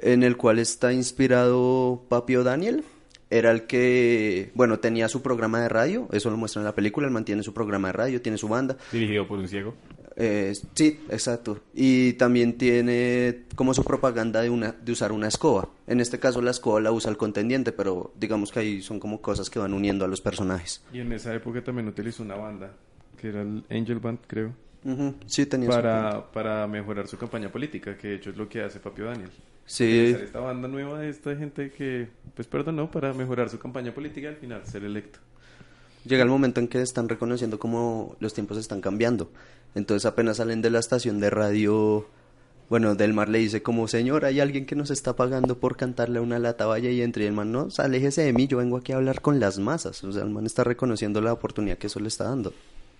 en el cual está inspirado Papio Daniel era el que, bueno, tenía su programa de radio, eso lo muestra en la película, él mantiene su programa de radio, tiene su banda. Dirigido por un ciego. Eh, sí, exacto. Y también tiene como su propaganda de, una, de usar una escoba. En este caso la escoba la usa el contendiente, pero digamos que ahí son como cosas que van uniendo a los personajes. Y en esa época también utilizó una banda, que era el Angel Band, creo, Ujú, Sí, tenía para, para mejorar su campaña política, que de hecho es lo que hace Papio Daniel. Sí, esta banda nueva de esta gente que, pues perdonó, para mejorar su campaña política y al final ser electo. Llega el momento en que están reconociendo cómo los tiempos están cambiando. Entonces apenas salen de la estación de radio, bueno, Del Mar le dice como, señor, hay alguien que nos está pagando por cantarle una lata, vaya y entre. Y el man, no, aléjese de mí, yo vengo aquí a hablar con las masas. O sea, el man está reconociendo la oportunidad que eso le está dando.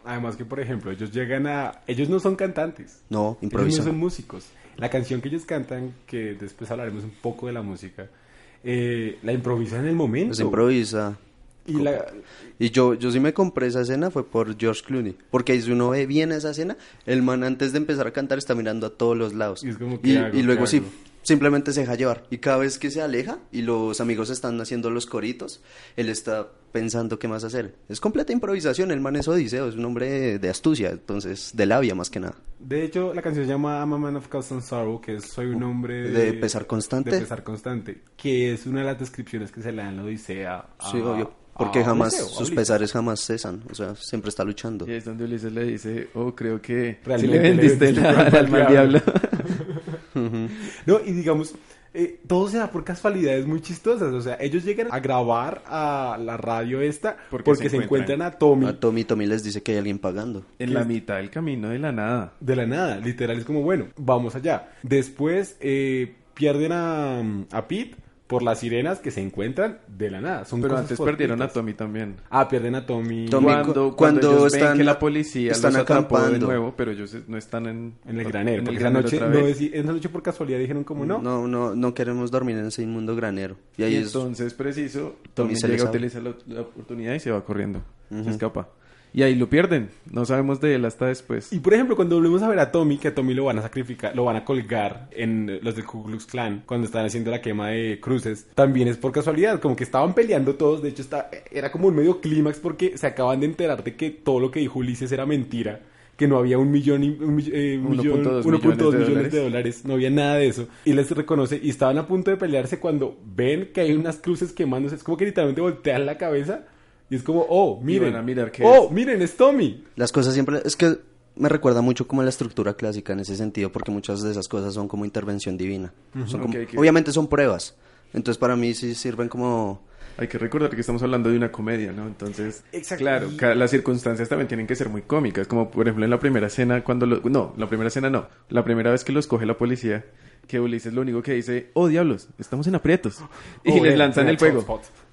Además que, por ejemplo, ellos llegan a... Ellos no son cantantes. No, Ellos no improvisan. son músicos. La canción que ellos cantan, que después hablaremos un poco de la música, eh, la improvisan en el momento. Se improvisa. Y la... Y yo, yo sí me compré esa escena fue por George Clooney. Porque ahí si uno ve bien esa escena, el man antes de empezar a cantar está mirando a todos los lados. Y es como, ¿qué y, hago? y luego ¿Qué sí? Simplemente se deja llevar. Y cada vez que se aleja y los amigos están haciendo los coritos, él está pensando qué más hacer. Es completa improvisación, el man es odiseo, es un hombre de, de astucia, entonces de labia más que nada. De hecho, la canción se llama I'm a Man of Constant Sorrow, que es Soy un hombre De pesar constante. De pesar constante, que es una de las descripciones que se le dan la Odisea. a- Sí, obvio. Porque a jamás, sus pesares jamás cesan, o sea, siempre está luchando. Y ahí es donde Ulises le dice, oh, creo que si Realmente le le vendiste vendiste la, el cuerpo al al mal diablo. diablo. *laughs* *laughs* No, y digamos, eh, todo se da por casualidades muy chistosas. O sea, ellos llegan a grabar a la radio esta porque, Porque se, se encuentran a Tommy A Tommy, Tommy les dice que hay alguien pagando. en la mitad del camino de la nada. de la nada. Literal, es como, bueno, vamos allá. Después eh, pierden a, a Pete por las sirenas que se encuentran de la nada. Son Pero antes perdieron a. Tommy también. Ah, pierden a Tommy. Tommy- cuando, cu- cuando, cuando ellos ven están- que la policía están los atrapó de acampando. nuevo, pero ellos no están en, En el granero. en el porque esa granero noche, otra no esa noche por casualidad dijeron como no. No, no, no queremos dormir en ese inmundo granero. Y ahí Y es entonces, preciso, Tommy Tommy se llega, utiliza la, la oportunidad y se va corriendo. Se escapa. Y ahí lo pierden. No sabemos de él hasta después. Y por ejemplo, cuando volvemos a ver a Tommy, que a Tommy lo van a sacrificar, lo van a colgar en los del Ku Klux Klan, cuando están haciendo la quema de cruces, también es por casualidad, como que estaban peleando todos, de hecho está, era como un medio clímax porque se acaban de enterar de que todo lo que dijo Ulises era mentira, que no había un millón y un, mill- eh, un millón, 1.2 1.2 millones, millones de de dólares, no había nada de eso, y les reconoce, y estaban a punto de pelearse cuando ven que hay unas cruces quemándose, es como que literalmente voltean la cabeza, y es como, oh, miren, van a mirar qué oh, es. miren, es Tommy. Las cosas siempre... Es que me recuerda mucho como a la estructura clásica en ese sentido, porque muchas de esas cosas son como intervención divina. Son como-. Obviamente son pruebas. Entonces para mí sí sirven como... Hay que recordar que estamos hablando de una comedia, ¿no? Entonces, Exacto. claro, las circunstancias también tienen que ser muy cómicas, como por ejemplo en la primera escena cuando lo- no, la primera escena no, la primera vez que los coge la policía, que Ulises lo único que dice, "Oh diablos, estamos en aprietos." *laughs* Y Oh, les lanzan eh, el fuego. *laughs*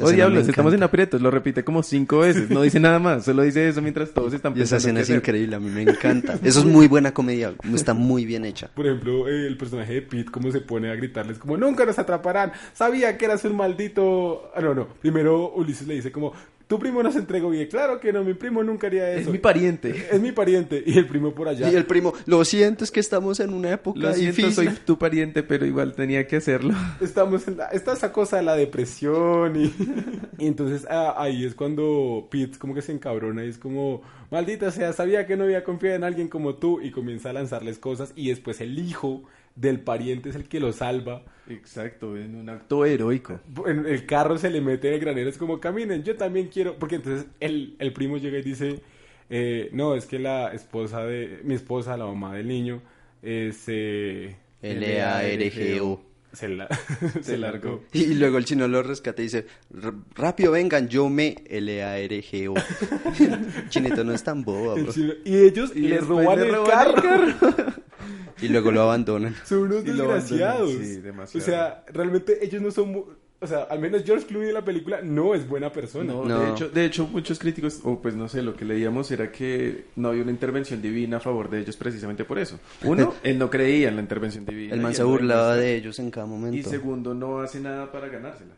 oh diablos, estamos en aprietos, lo repite como cinco veces, no dice nada más, solo dice eso mientras todos están Y esa pensando escena es hacer. increíble, a mí me encanta. Eso es muy buena comedia, está muy bien hecha. Por ejemplo, eh, el personaje de Pete, cómo se pone a gritarles como, nunca nos atraparán, sabía que eras un maldito... Ah, no, no, primero Ulises le dice como, tu primo nos entregó bien, claro que no, mi primo nunca haría eso. Es mi pariente. Es mi pariente. Y el primo por allá. Y el primo, lo siento, es que estamos en una época Lo siento, difícil. soy tu pariente, pero igual tenía que hacerlo. Estamos en la... Está esa cosa de la depresión y... *laughs* y entonces ah, ahí es cuando Pete como que se encabrona y es como, maldita sea, sabía que no había confiado en alguien como tú y comienza a lanzarles cosas y después el hijo del pariente es el que lo salva. Exacto, en un acto heroico. en el carro se le mete en el granero, es como caminen, yo también quiero, porque entonces el, el primo llega y dice, eh, no, es que la esposa de, mi esposa, la mamá del niño, es... Eh, L-A-R-G-O. Se, la, *laughs* se largó. Y luego el chino lo rescata y dice, "R- rápido vengan, yo me L-A-R-G-O. *laughs* Chinito no es tan bobo, El bro. chino- y ellos Y le después roban el roban carro. *laughs* Y luego lo abandonan. *laughs* Son unos Y desgraciados. sí, demasiado. O sea, realmente ellos no son... O sea, al menos George Clooney de la película no es buena persona. No, No. De, hecho, de hecho, muchos críticos, o pues no sé, lo que leíamos era que no había una intervención divina a favor de ellos precisamente por eso. Uno, *laughs* él no creía en la intervención divina. El y man se burlaba de ellos en cada Y momento. segundo, no hace nada para ganársela.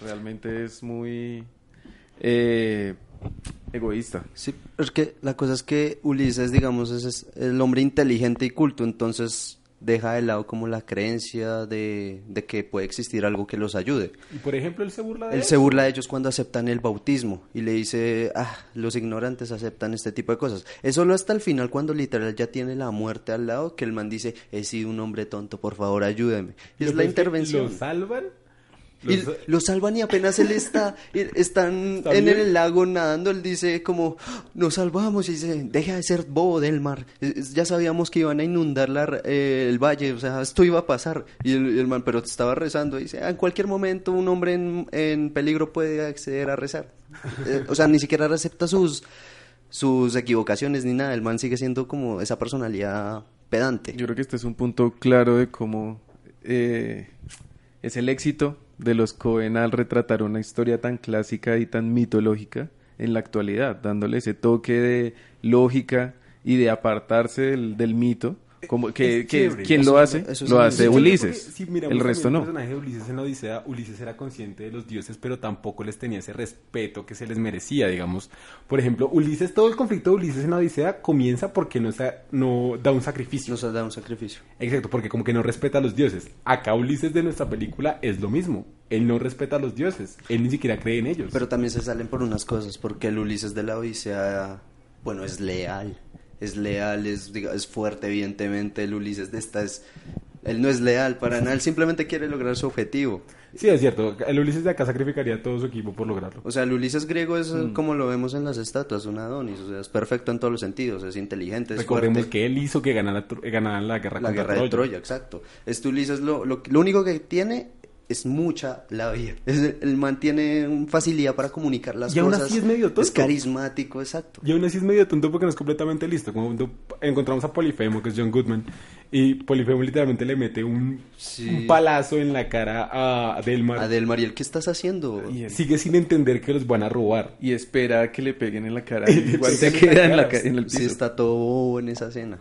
Realmente es muy eh, egoísta. Sí, es que la cosa es que Ulises, digamos, es, es el hombre inteligente y culto, entonces deja de lado como la creencia de, de que puede existir algo que los ayude. Y por ejemplo, él se burla de Él eso. se burla de ellos cuando aceptan el bautismo y le dice, ah, los ignorantes aceptan este tipo de cosas. Es solo hasta el final cuando literal ya tiene la muerte al lado que el man dice, he sido un hombre tonto, por favor ayúdeme. Y es la intervención. Lo salvan. Y Lo sa- lo salvan y apenas él está, están ¿Está en el lago nadando, él dice como, nos salvamos y dice, deja de ser bobo del mar, ya sabíamos que iban a inundar la eh, el valle, o sea, esto iba a pasar. Y el, el man, pero te estaba rezando, y dice, "Ah, en cualquier momento un hombre en, en peligro puede acceder a rezar. *laughs* Eh, o sea, ni siquiera acepta sus, sus equivocaciones ni nada, el man sigue siendo como esa personalidad pedante. Yo creo que este es un punto claro de cómo eh, es el éxito de los Cohen al retratar una historia tan clásica y tan mitológica en la actualidad, dándole ese toque de lógica y de apartarse del, del mito. Como que, que chévere. quien lo hace, eso es lo hace. Ulises. Porque si miramos el resto no. El personaje de Ulises en la Odisea, Ulises era consciente de los dioses, pero tampoco les tenía ese respeto que se les merecía, digamos. Por ejemplo, Ulises, todo el conflicto de Ulises en la Odisea comienza porque no, sa- no da un sacrificio. Nos da un sacrificio. Exacto, porque como que no respeta a los dioses. Acá Ulises de nuestra película es lo mismo. Él no respeta a los dioses. Él ni siquiera cree en ellos. Pero también se salen por unas cosas, porque el Ulises de la Odisea, bueno, es leal. Es leal, es, diga- es fuerte, evidentemente. El Ulises de esta es. Él no es leal para nada, él simplemente quiere lograr su objetivo. Sí, es cierto. El Ulises de acá sacrificaría a todo su equipo por lograrlo. O sea, el Ulises griego es Mm. como lo vemos en las estatuas, un Adonis. O sea, es perfecto en todos los sentidos, es inteligente, es Recordemos fuerte. que él hizo que ganara, la guerra La contra guerra de Troya, exacto. Este Ulises lo, lo, lo único que tiene es mucha labia. *laughs* Es, el man tiene facilidad para comunicar las Y aún cosas. así es medio tonto. Es carismático, exacto. Y aún así es medio tonto porque no es completamente listo. Como cuando encontramos a Polifemo, que es John Goodman, y Polifemo literalmente le mete un, Sí. un palazo en la cara a Delmar. Adel Mariel, ¿qué estás haciendo? Y, él- Sigue sin entender que los van a robar. y espera a que le peguen en la cara. *laughs* Igual se en la queda en, la en el piso. Sí, está todo en esa escena.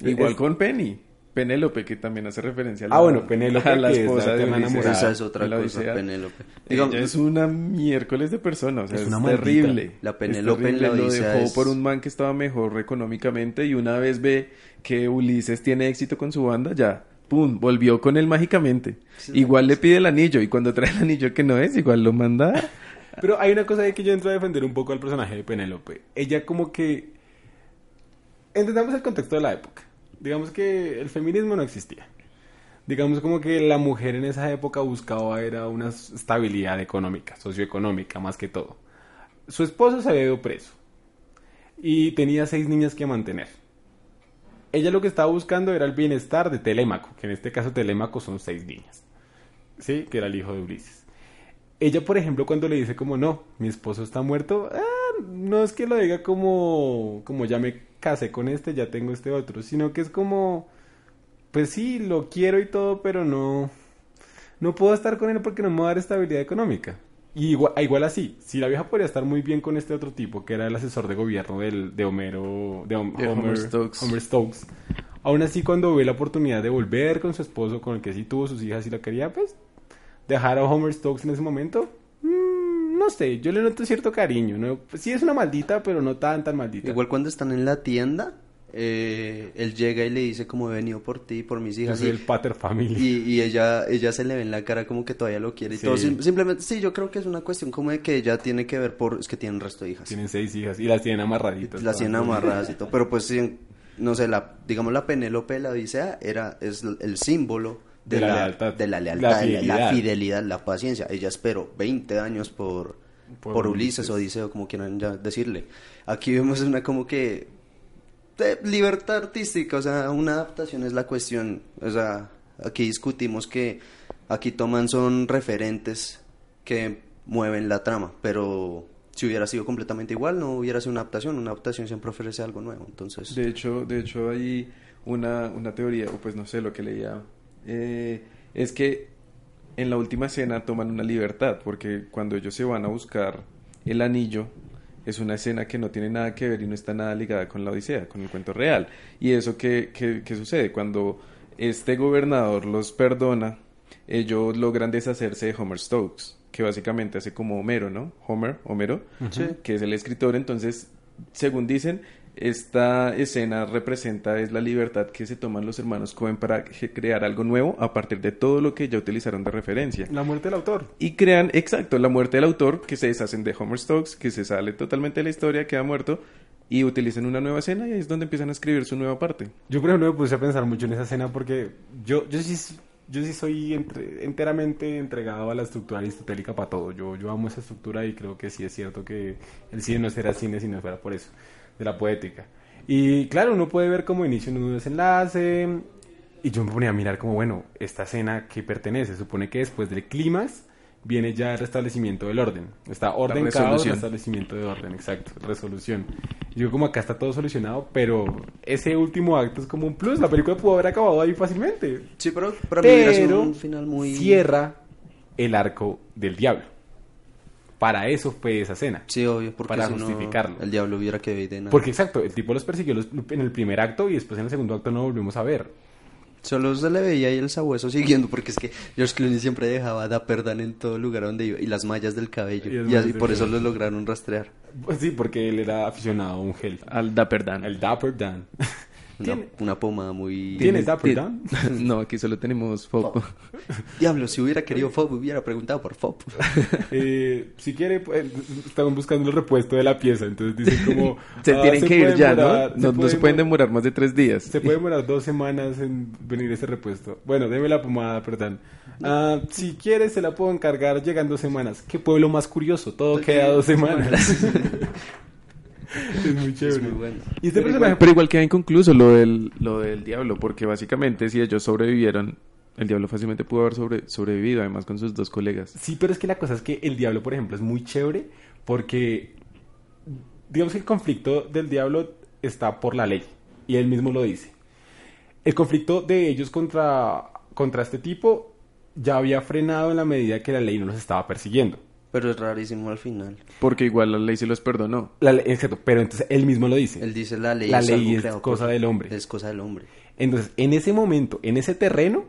Igual Es- con Penny. Penélope, que también hace referencia a la, Ah, bueno, Penélope, a la que es la esposa de enamorada. Esa es otra la cosa, Odisea. Penélope. Ella es una miércoles de persona, o sea, Es es, terrible. La Es Penélope en la lo Odisea dejó es- por un man que estaba mejor económicamente y una vez ve que Ulises tiene éxito con su banda, ya, pum, volvió con él mágicamente. igual le pide el anillo y cuando trae el anillo que no es, igual lo manda. *laughs* Pero hay una cosa ahí que yo entro a defender un poco al personaje de Penélope. Ella como que... Entendamos el contexto de la época. Digamos que el feminismo no existía. Digamos como que la mujer en esa época buscaba era una estabilidad económica, socioeconómica más que todo. Su esposo se había ido preso y tenía seis niñas que mantener. Ella lo que estaba buscando era el bienestar de Telémaco, que en este caso Telémaco son seis niñas. ¿Sí? Que era el hijo de Ulises. Ella, por ejemplo, cuando le dice como no, mi esposo está muerto, ah, no es que lo diga como, como ya me casé con este, ya tengo este otro, sino que es como, pues sí, lo quiero y todo, pero no, no puedo estar con él porque no me va a dar estabilidad económica. Y igual, igual así, si la vieja podría estar muy bien con este otro tipo, que era el asesor de gobierno del, de Homero, de, Hom- De Homer Stokes. Homer Stokes, aún así cuando ve la oportunidad de volver con su esposo, con el que sí tuvo sus hijas y la quería, pues dejar a Homer Stokes en ese momento, mm, no sé, yo le noto cierto cariño, ¿no? Sí es una maldita, pero no tan tan maldita. igual cuando están en la tienda, eh, él llega y le dice como he venido por ti, por mis yo hijas. soy y- el pater family. Y, y ella, ella se le ve en la cara como que todavía lo quiere y Sí. todo. Sim- simplemente, sí, yo creo que es una cuestión como de que ella tiene que ver por, es que tiene un resto de hijas. Tienen seis hijas y las tienen amarraditas. las tiene todas. amarradas y todo. Pero pues, *laughs* no sé, la, digamos la Penélope de la Odisea era, es el símbolo de, De la la, lealtad. de la lealtad, de la, la fidelidad. fidelidad, la paciencia. Ella esperó 20 años por, por, Por Ulises Ulises. o Odiseo, como quieran ya decirle. Aquí vemos una como que de libertad artística, o sea, una adaptación es la cuestión. O sea, aquí discutimos que aquí toman son referentes que mueven la trama, pero si hubiera sido completamente igual, no hubiera sido una adaptación. Una adaptación siempre ofrece algo nuevo, entonces. De hecho, de hecho hay una, una teoría, o pues no sé lo que leía, eh, es que en la última escena toman una libertad, porque cuando ellos se van a buscar el anillo, es una escena que no tiene nada que ver y no está nada ligada con la Odisea, con el cuento real. ¿Y eso qué, qué, qué sucede? Cuando este gobernador los perdona, ellos logran deshacerse de Homer Stokes, que básicamente hace como Homero, ¿no? Homer, Homero, que es el escritor. Entonces, según dicen, esta escena representa es la libertad que se toman los hermanos Cohen para crear algo nuevo a partir de todo lo que ya utilizaron de referencia. La muerte del autor. Y crean, exacto, la muerte del autor, que se deshacen de Homer Stokes, que se sale totalmente de la historia, queda muerto, y utilizan una nueva escena y ahí es donde empiezan a escribir su nueva parte. Yo, por ejemplo, me puse a pensar mucho en esa escena porque yo, yo, sí, yo sí soy entre- enteramente entregado a la estructura aristotélica para todo. Yo, yo amo esa estructura y creo que sí es cierto que el cine no será cine si no fuera por eso, de la poética. Y claro, uno puede ver como inicio un desenlace. Y yo me ponía a mirar como, bueno, esta escena que pertenece, supone que después del clímax viene ya el restablecimiento del orden. Está orden, caos, restablecimiento de orden, exacto, resolución. Yo como acá está todo solucionado, pero ese último acto es como un plus. La película pudo haber acabado ahí fácilmente. Sí, pero para mí Pero un final muy... cierra el arco del diablo. Para eso fue esa escena. Sí, obvio, porque para si no, justificarlo. el diablo hubiera quedado ahí de nada. Porque exacto, el tipo los persiguió los- en el primer acto y después en el segundo acto no volvimos a ver. Solo se le veía ahí el sabueso siguiendo, porque es que George Clooney siempre dejaba Dapper Dan en todo lugar donde iba, y las mallas del cabello, Y y, así por eso lo lograron rastrear. Pues sí, porque él era aficionado a un gel. Al Dapper Dan. El Dapper Dan. Una, ¿Tiene- una pomada muy... ¿Tienes Dapper Dan? *laughs* No, aquí solo tenemos Fopo. *laughs* Diablo, si hubiera querido Fob, hubiera preguntado por Fob. *laughs* Eh, si quiere, pues, estaban buscando el repuesto de la pieza, entonces dicen como... Se ah, tienen que ir ya, demorar- ¿no? No, no se pueden demo- demorar más de tres días. Se puede demorar dos semanas en venir ese repuesto. Bueno, deme la pomada, perdón. Ah, si quiere, se la puedo encargar llegan dos semanas. Qué pueblo más curioso, todo queda dos semanas. *laughs* es muy chévere. muy bueno. Y este Pero personaje... igual, pero igual queda inconcluso lo del, lo del diablo, porque básicamente si ellos sobrevivieron, el diablo fácilmente pudo haber sobre- sobrevivido, además con sus dos colegas. Sí, pero es que la cosa es que el diablo, por ejemplo, es muy chévere porque digamos que el conflicto del diablo está por la ley y él mismo lo dice. El conflicto de ellos contra, contra este tipo ya había frenado en la medida que la ley no los estaba persiguiendo. Pero es rarísimo al final. Porque igual la ley se los perdonó. La ley- exacto, pero entonces él mismo lo dice. Él dice la ley, La es, ley algo es creado cosa del hombre. Es cosa del hombre. Entonces, en ese momento, en ese terreno,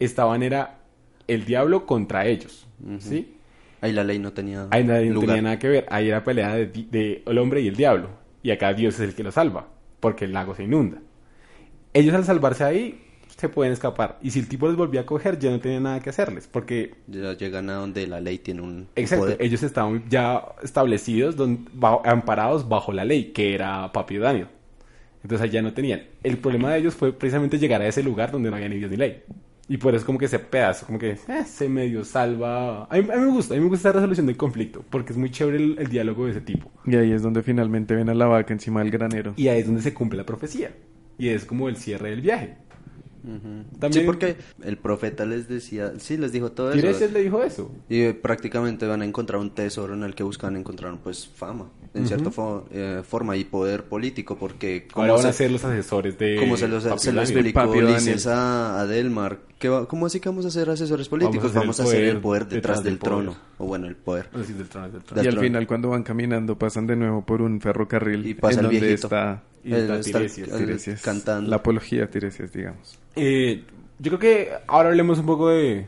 estaban era el diablo contra ellos, ¿sí? Ahí la ley no tenía Ahí nadie no lugar. tenía nada que ver. Ahí era pelea de, de el hombre y el diablo. Y acá Dios es el que lo salva, porque el lago se inunda. Ellos al salvarse ahí se pueden escapar. Y si el tipo les volvía a coger, ya no tenía nada que hacerles, porque Ya llegan a donde la ley tiene un, exacto, poder. ellos estaban ya establecidos, don- bajo- amparados bajo la ley, que era Papi Daniel. Entonces allá no tenían. El problema de ellos fue precisamente llegar a ese lugar donde no había ni Dios ni ley. Y por eso como que ese pedazo, como que eh, se medio salva. A mí, a mí me gusta, a mí me gusta esa resolución del conflicto, porque es muy chévere el, el diálogo de ese tipo. Y ahí es donde finalmente ven a la vaca encima del granero. Y ahí es donde se cumple la profecía. Y es como el cierre del viaje. También- Sí, porque el profeta les decía, sí, les dijo todo eso. Tiresias le dijo eso. Y eh, prácticamente van a encontrar un tesoro en el que buscan encontrar pues fama, en cierta fo- eh, forma, y poder político, porque Ahora van se, a ser los asesores de. como se los, se lo explicó. Ulises a, a Delmar, que va- ¿cómo así que vamos a ser asesores políticos? Vamos a hacer, el poder detrás, del, poder. trono, o bueno, el poder. Sí, del trono, del trono. Del y al trono. final cuando van caminando pasan de nuevo por un ferrocarril Y pasa en el donde viejito. está Y está Eh, está el- Tiresias, el- Tiresias. cantando. La apología de Tiresias, digamos. Eh, yo creo que ahora hablemos un poco de,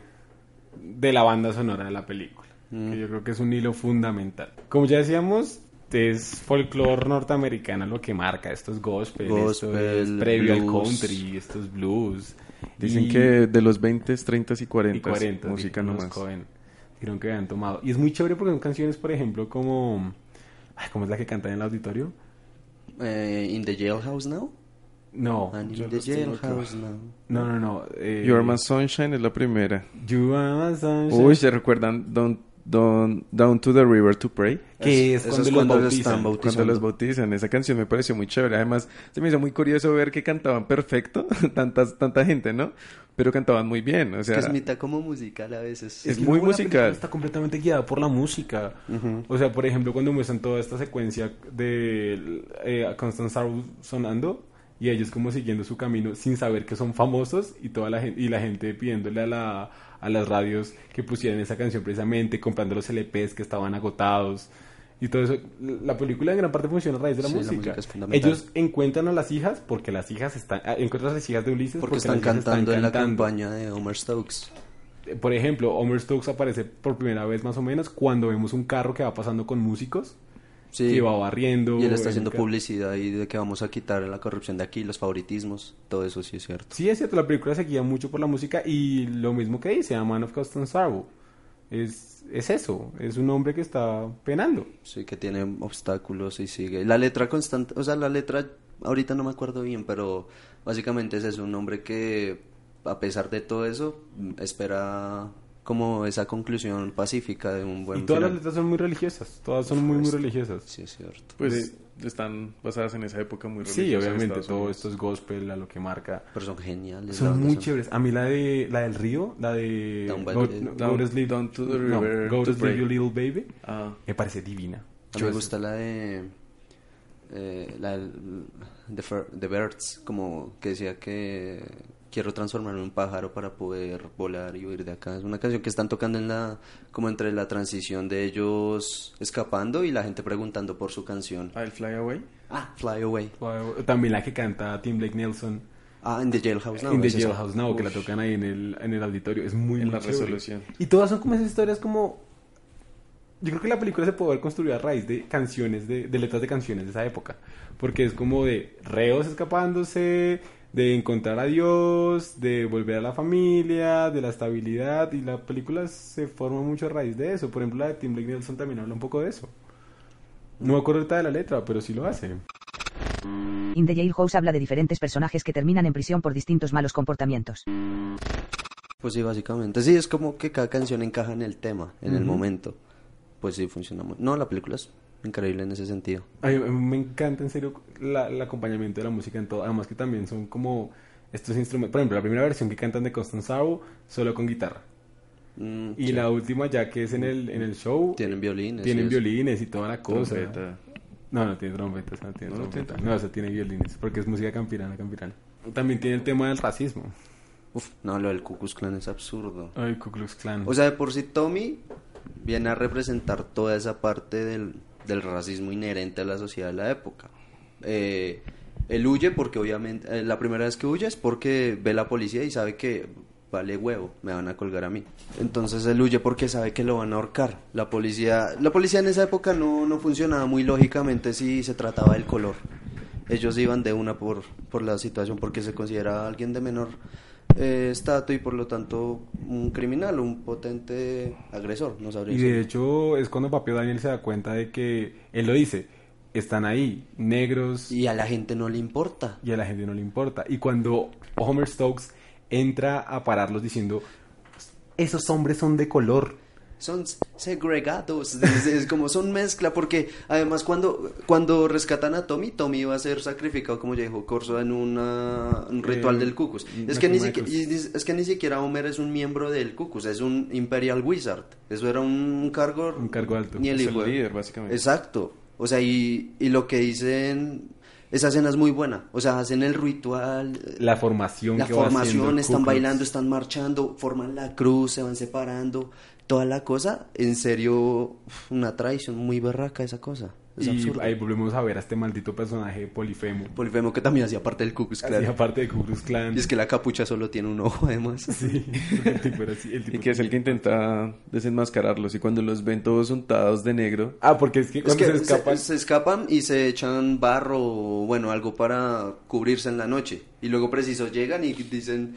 de la banda sonora de la película. Mm. Que yo creo que es un hilo fundamental. Como ya decíamos, es folclore norteamericano lo que marca. Esto es gospel, esto es Gospel, previo al blues. country, esto es blues. Dicen Y- que de los 20, 30 y 40, y 40 música nomás. Cohen. Dijeron que habían tomado. Y es muy chévere porque son canciones, por ejemplo, como... Ay, ¿Cómo es la que cantan en el auditorio? Eh, in the jailhouse now? No, And yo in the jailhouse now. no, no, no. eh, You Are My Sunshine es la primera. You are my sunshine. Uy, ¿se recuerdan Don't, Down, Down to the River to Pray. Que es, Eso cuando, es los cuando los bautizan. están bautizando. Cuando los bautizan, esa canción me pareció muy chévere. Además, se me hizo muy curioso ver que cantaban perfecto, *laughs* tantas, tanta gente, ¿no? Pero cantaban muy bien, o sea, que es mitad como musical a veces. Es que muy musical. Está completamente guiada por la música. O sea, por ejemplo, cuando muestran toda esta secuencia de eh, Constance Arrow sonando y ellos como siguiendo su camino sin saber que son famosos y toda la gente y la gente pidiéndole a la a las radios que pusieran esa canción precisamente, comprando los LPs que estaban agotados y todo eso. La película en gran parte funciona a raíz de la Sí, la música. es ellos encuentran a las hijas porque las hijas están ah, encuentran a las hijas de Ulises porque, están cantando en la campaña de Homer Stokes. Eh, Por ejemplo, Homer Stokes aparece por primera vez más o menos cuando vemos un carro que va pasando con músicos Sí. que va barriendo. Y él está haciendo publicidad y de que vamos a quitar la corrupción de aquí, los favoritismos, todo eso sí es cierto. Sí, es cierto, la película se guía mucho por la música y lo mismo que dice A Man of Constant Sorrow. Es, es eso, es un hombre que está penando. Sí, que tiene obstáculos y sigue. La letra constante, o sea, la letra, ahorita no me acuerdo bien, pero básicamente es eso, un hombre que a pesar de todo eso, espera como esa conclusión pacífica de un buen y todas las letras son muy religiosas, todas son muy, muy religiosas. Sí, es cierto. pues están basadas en esa época muy Sí, religiosa de obviamente, todo Unidos. esto es gospel, a lo que marca. Pero son geniales. Son muy chéveres. A mí la de la del río, la de Down by Go, the- no, Down- Go to Sleep, Down to the no, River Go to to Sleep, Pray. You Little Baby, Ah, me parece divina. A mí me gusta la de eh, la de, de Birds, como que decía que quiero transformarme en un pájaro para poder volar y huir de acá. Es una canción que están tocando en la como entre la transición de ellos escapando y la gente preguntando por su canción. I'll Fly Away. Ah, Fly Away. También la que canta Tim Blake Nelson. Ah, en The Jailhouse Now. in the. Jailhouse Now, que la tocan ahí en el, en el auditorio. Es muy, En muy la chévere. resolución. Y todas son como esas historias como... Yo creo que la película se puede haber construido a raíz de canciones, de, de letras de canciones de esa época. Porque es como de reos escapándose, de encontrar a Dios, de volver a la familia, de la estabilidad. Y la película se forma mucho a raíz de eso. Por ejemplo, la de Tim Blake Nelson también habla un poco de eso. No me acuerdo de la letra, pero sí lo hace. In the Jailhouse habla de diferentes personajes que terminan en prisión por distintos malos comportamientos. Pues sí, básicamente. Sí, es como que cada canción encaja en el tema, en el Ujú. momento. Pues sí, funciona muy... No, la película es increíble en ese sentido. A mí me encanta en serio la- el acompañamiento de la música en todo. Además que también son como estos instrumentos. Por ejemplo, la primera versión que cantan de Constance Arrow solo con guitarra. Mm, Y sí. la última ya que es en el, en el show. Tienen violines. Tienen y violines y toda la cosa. Trompeta. No, no tiene trompetas, no tiene No, trompeta. No, o sea, tiene violines. Porque es música campirana, campirana. También tiene el tema del racismo. Uf, no, lo del Ku Klux Klan es absurdo. Ay, Ku Klux Klan. O sea, de por sí Tommy viene a representar toda esa parte del, del racismo inherente a la sociedad de la época. Eh, él huye porque obviamente, eh, la primera vez que huye es porque ve la policía y sabe que vale huevo, me van a colgar a mí. Entonces él huye porque sabe que lo van a ahorcar. La policía, la policía en esa época no, no funcionaba muy lógicamente si se trataba del color. Ellos iban de una por, por la situación porque se consideraba alguien de menor eh, y por lo tanto un criminal, un potente agresor, no sabría Y de hecho es cuando Papio Daniel se da cuenta de que él lo dice. Están ahí, negros, Y a la gente no le importa. y a la gente no le importa. Y cuando Homer Stokes entra a pararlos diciendo, esos hombres son de color. Son segregados, *laughs* es, es como son mezcla, porque además cuando, cuando rescatan a Tommy, Tommy va a ser sacrificado, como ya dijo Corso, en una- un ritual Eh, del Cucus. Es que, ni siquiera, es que ni siquiera Homer es un miembro del Cucus, es un Imperial Wizard. Eso era un cargo... Un cargo alto. Ni el Es hijo líder, básicamente. Exacto. O sea, y, y lo que dicen, esa escena es muy buena. O sea, hacen el ritual, La formación la que formación, están bailando, están marchando, forman la cruz, se van separando, toda la cosa, en serio, una traición muy berraca esa cosa. Es Y absurdo. ahí volvemos a ver a este maldito personaje Polifemo. Polifemo que también hacía parte del Ku Klux Klan. aparte de Ku Klux Klan. Y es que la capucha solo tiene un ojo, además. Sí, *laughs* el tipo era así, el tipo Y que es el que intenta desenmascararlos. Y cuando los ven todos untados de negro, Ah, porque es que Es cuando que se escapan... se escapan y se echan barro o bueno, algo para cubrirse en la noche. Y luego preciso llegan y dicen,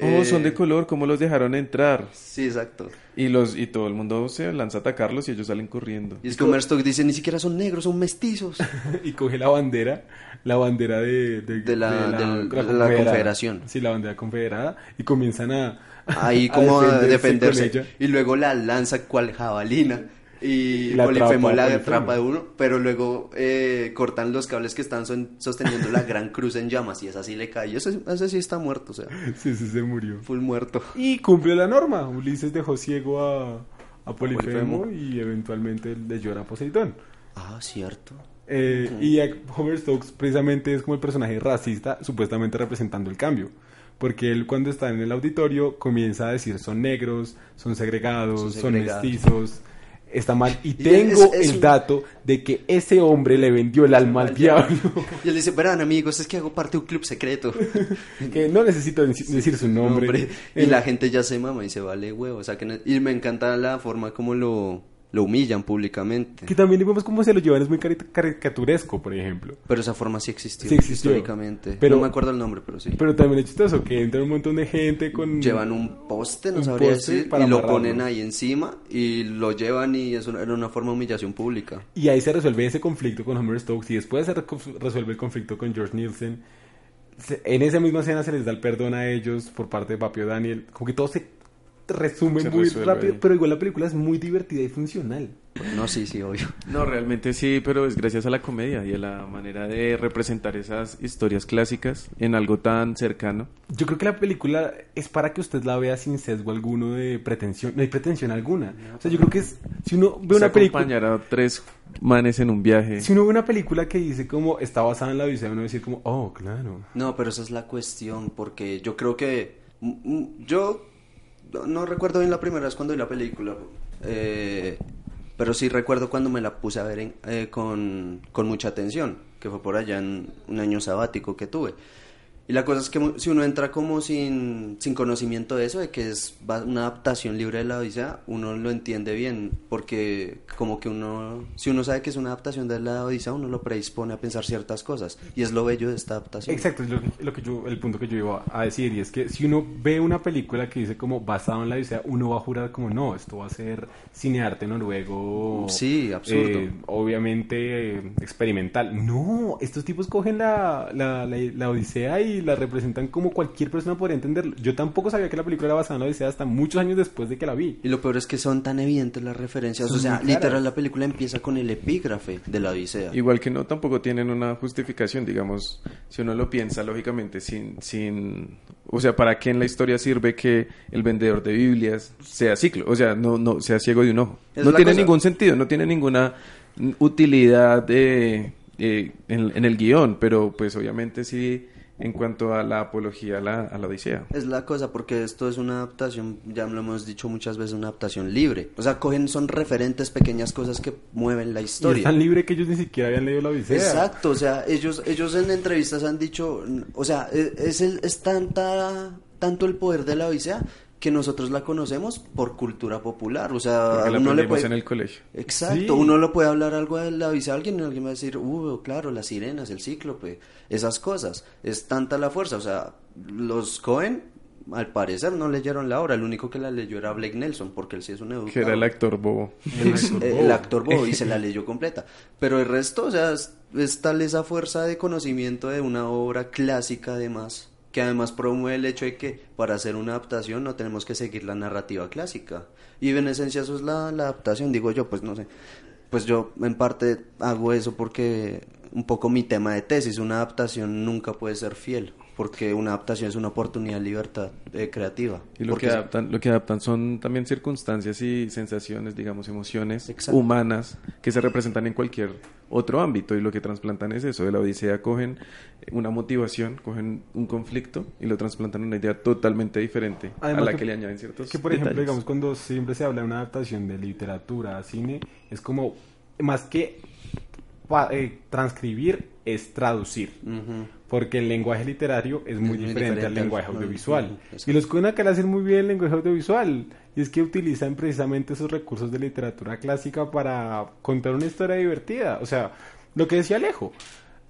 Oh, Eh, son de color, ¿cómo los dejaron entrar? Sí, exacto. Y los y todo el mundo se lanza a atacarlos y ellos salen corriendo. Y es que Stock dice, ni siquiera son negros, son mestizos. *laughs* y coge la bandera, la bandera de, De la- del- de la confederación. Sí, la bandera confederada. Y comienzan a. Ahí como a defenderse. Y luego la lanza cual jabalina. Y la Polifemo atrapa, la atrapa de uno, pero luego eh, cortan los cables que están son- sosteniendo la gran cruz en llamas y esa sí le cae. Y ese, ese sí está muerto, o sea, *laughs* Sí, sí, se murió. full muerto. Y cumple la norma. Ulises dejó ciego a, a Polifemo, Polifemo. y eventualmente le llora a Poseidón. Ah, cierto. Eh, Y a Homer Stokes precisamente es como el personaje racista, supuestamente representando el cambio. Porque él cuando está en el auditorio comienza a decir son negros, son segregados, Son mestizos, está mal. Y Y tengo es- es el un- dato de que ese hombre le vendió el alma al diablo. *laughs* Y él dice, verán amigos, es que hago parte de un club secreto. *laughs* que no necesito deci- decir su nombre. Y Eh, la gente ya se mama y se vale huevo. O sea, que no- y me encanta la forma como lo, lo humillan públicamente. Que también vemos cómo se lo llevan, es muy cari- caricaturesco, por ejemplo. Pero esa forma sí existió, Sí existió. históricamente. Pero- no me acuerdo el nombre, pero sí. Pero también es chistoso que entra un montón de gente con... Llevan un poste, no Un sabría poste decir, para y lo ponen ahí encima y lo llevan y es una, era una forma de humillación pública. Y ahí se resuelve ese conflicto con Homer Stokes y después se resuelve el conflicto con George Nielsen. Se- En esa misma escena se les da el perdón a ellos por parte de Papio Daniel. Como que todo se resume Se muy resuelve rápido, pero igual la película es muy divertida y funcional. No, sí, sí, obvio. No, realmente sí, pero es gracias a la comedia y a la manera de representar esas historias clásicas en algo tan cercano. Yo creo que la película es para que usted la vea sin sesgo alguno de pretensión. No hay pretensión alguna. O sea, yo creo que es... Si uno ve Se una película... acompañar a tres manes en un viaje. Si uno ve una película que dice como está basada en la Odisea, uno va a decir como, oh, claro. No, pero esa es la cuestión, porque yo creo que... mm, mm, Yo no, recuerdo bien la primera vez cuando vi la película, eh, pero sí recuerdo cuando me la puse a ver en- eh, con, con mucha atención, que fue por allá en un año sabático que tuve. Y la cosa es que si uno entra como sin, sin conocimiento de eso, de que es una adaptación libre de la Odisea, uno lo entiende bien, porque como que uno, si uno sabe que es una adaptación de la Odisea, uno lo predispone a pensar ciertas cosas, y es lo bello de esta adaptación. Exacto, es lo que, lo que yo, el punto que yo iba a decir, y es que si uno ve una película que dice como basado en la Odisea, uno va a jurar como no, esto va a ser cinearte noruego. Sí, absurdo. eh, obviamente eh, experimental. No, estos tipos cogen la, la, la, la Odisea y la representan como cualquier persona podría entenderlo. Yo tampoco sabía que la película era basada en la Odisea hasta muchos años después de que la vi. Y lo peor es que son tan evidentes las referencias, Son o sea, literal la película empieza con el epígrafe de la Odisea. Igual que no tampoco tienen una justificación, digamos, si uno lo piensa lógicamente sin sin o sea, ¿para qué en la historia sirve que el vendedor de Biblias sea ciclo? O sea, no no sea ciego de un ojo. Es no tiene cosa. ningún sentido, no tiene ninguna utilidad de, eh, en, en el guion, pero pues obviamente sí en cuanto a la apología a la, a la Odisea. Es la cosa, porque esto es una adaptación, ya lo hemos dicho muchas veces, una adaptación libre. O sea, cogen, son referentes, pequeñas cosas que mueven la Y es historia. tan libre que ellos ni siquiera habían leído la Odisea. Exacto, o sea, ellos, ellos en entrevistas han dicho, o sea, e- es, el, es tanta, tanto el poder de la Odisea que nosotros la conocemos por cultura popular. O sea, Porque la uno le puede... en el colegio. Exacto, Sí. uno lo puede hablar algo de la Odisea a alguien y alguien va a decir, uh, claro, las sirenas, el cíclope, esas cosas. Es tanta la fuerza, o sea, los Cohen, al parecer, no leyeron la obra, el único que la leyó era Blake Nelson, porque él sí es un educador. Que era el actor bobo. El Ex- actor *laughs* bobo. el actor bobo y se la *laughs* leyó completa. Pero el resto, o sea, es, es tal esa fuerza de conocimiento de una obra clásica además, que además promueve el hecho de que para hacer una adaptación no tenemos que seguir la narrativa clásica. Y en esencia eso es la, la adaptación, digo yo, pues no sé. Pues yo en parte hago eso porque un poco mi tema de tesis, una adaptación nunca puede ser fiel, porque una adaptación es una oportunidad de libertad eh, creativa. Y lo Porque que, adaptan, lo que adaptan son también circunstancias y sensaciones, digamos, emociones Exacto. humanas que se representan en cualquier otro ámbito. Y lo que trasplantan es eso. De la Odisea cogen una motivación, cogen un conflicto y lo trasplantan en una idea totalmente diferente Además a la que- que, le añaden ciertos Que por ejemplo, digamos, cuando siempre se habla de una adaptación de literatura a cine, es como, más que pa- eh, transcribir, es traducir. Ujú. Porque el lenguaje literario es muy Es diferente, al diferente al- lenguaje al- audiovisual. y los le hacen muy bien el lenguaje audiovisual. Y es que utilizan precisamente esos recursos de literatura clásica para contar una historia divertida. O sea, lo que decía Alejo.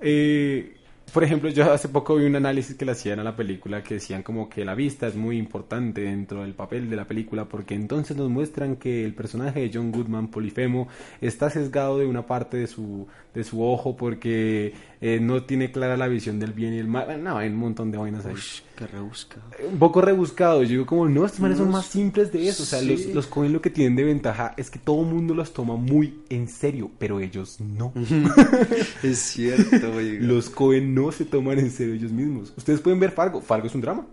eh, Por ejemplo, yo hace poco vi un análisis que le hacían a la película que decían como que la vista es muy importante dentro del papel de la película porque entonces nos muestran que el personaje de John Goodman, Polifemo, está sesgado de una parte de su, de su ojo porque eh, no tiene clara la visión del bien y el mal. No, hay un montón de vainas ahí. Ush, qué rebuscado. Un poco rebuscado. Yo digo como, no, estos manes son más simples de eso. O sea, los, los Cohen lo que tienen de ventaja es que todo el mundo los toma muy en serio, pero ellos no. *laughs* Es cierto, *laughs* oiga. Los Cohen no se toman en serio ellos mismos. Ustedes pueden ver Fargo. Fargo es un drama,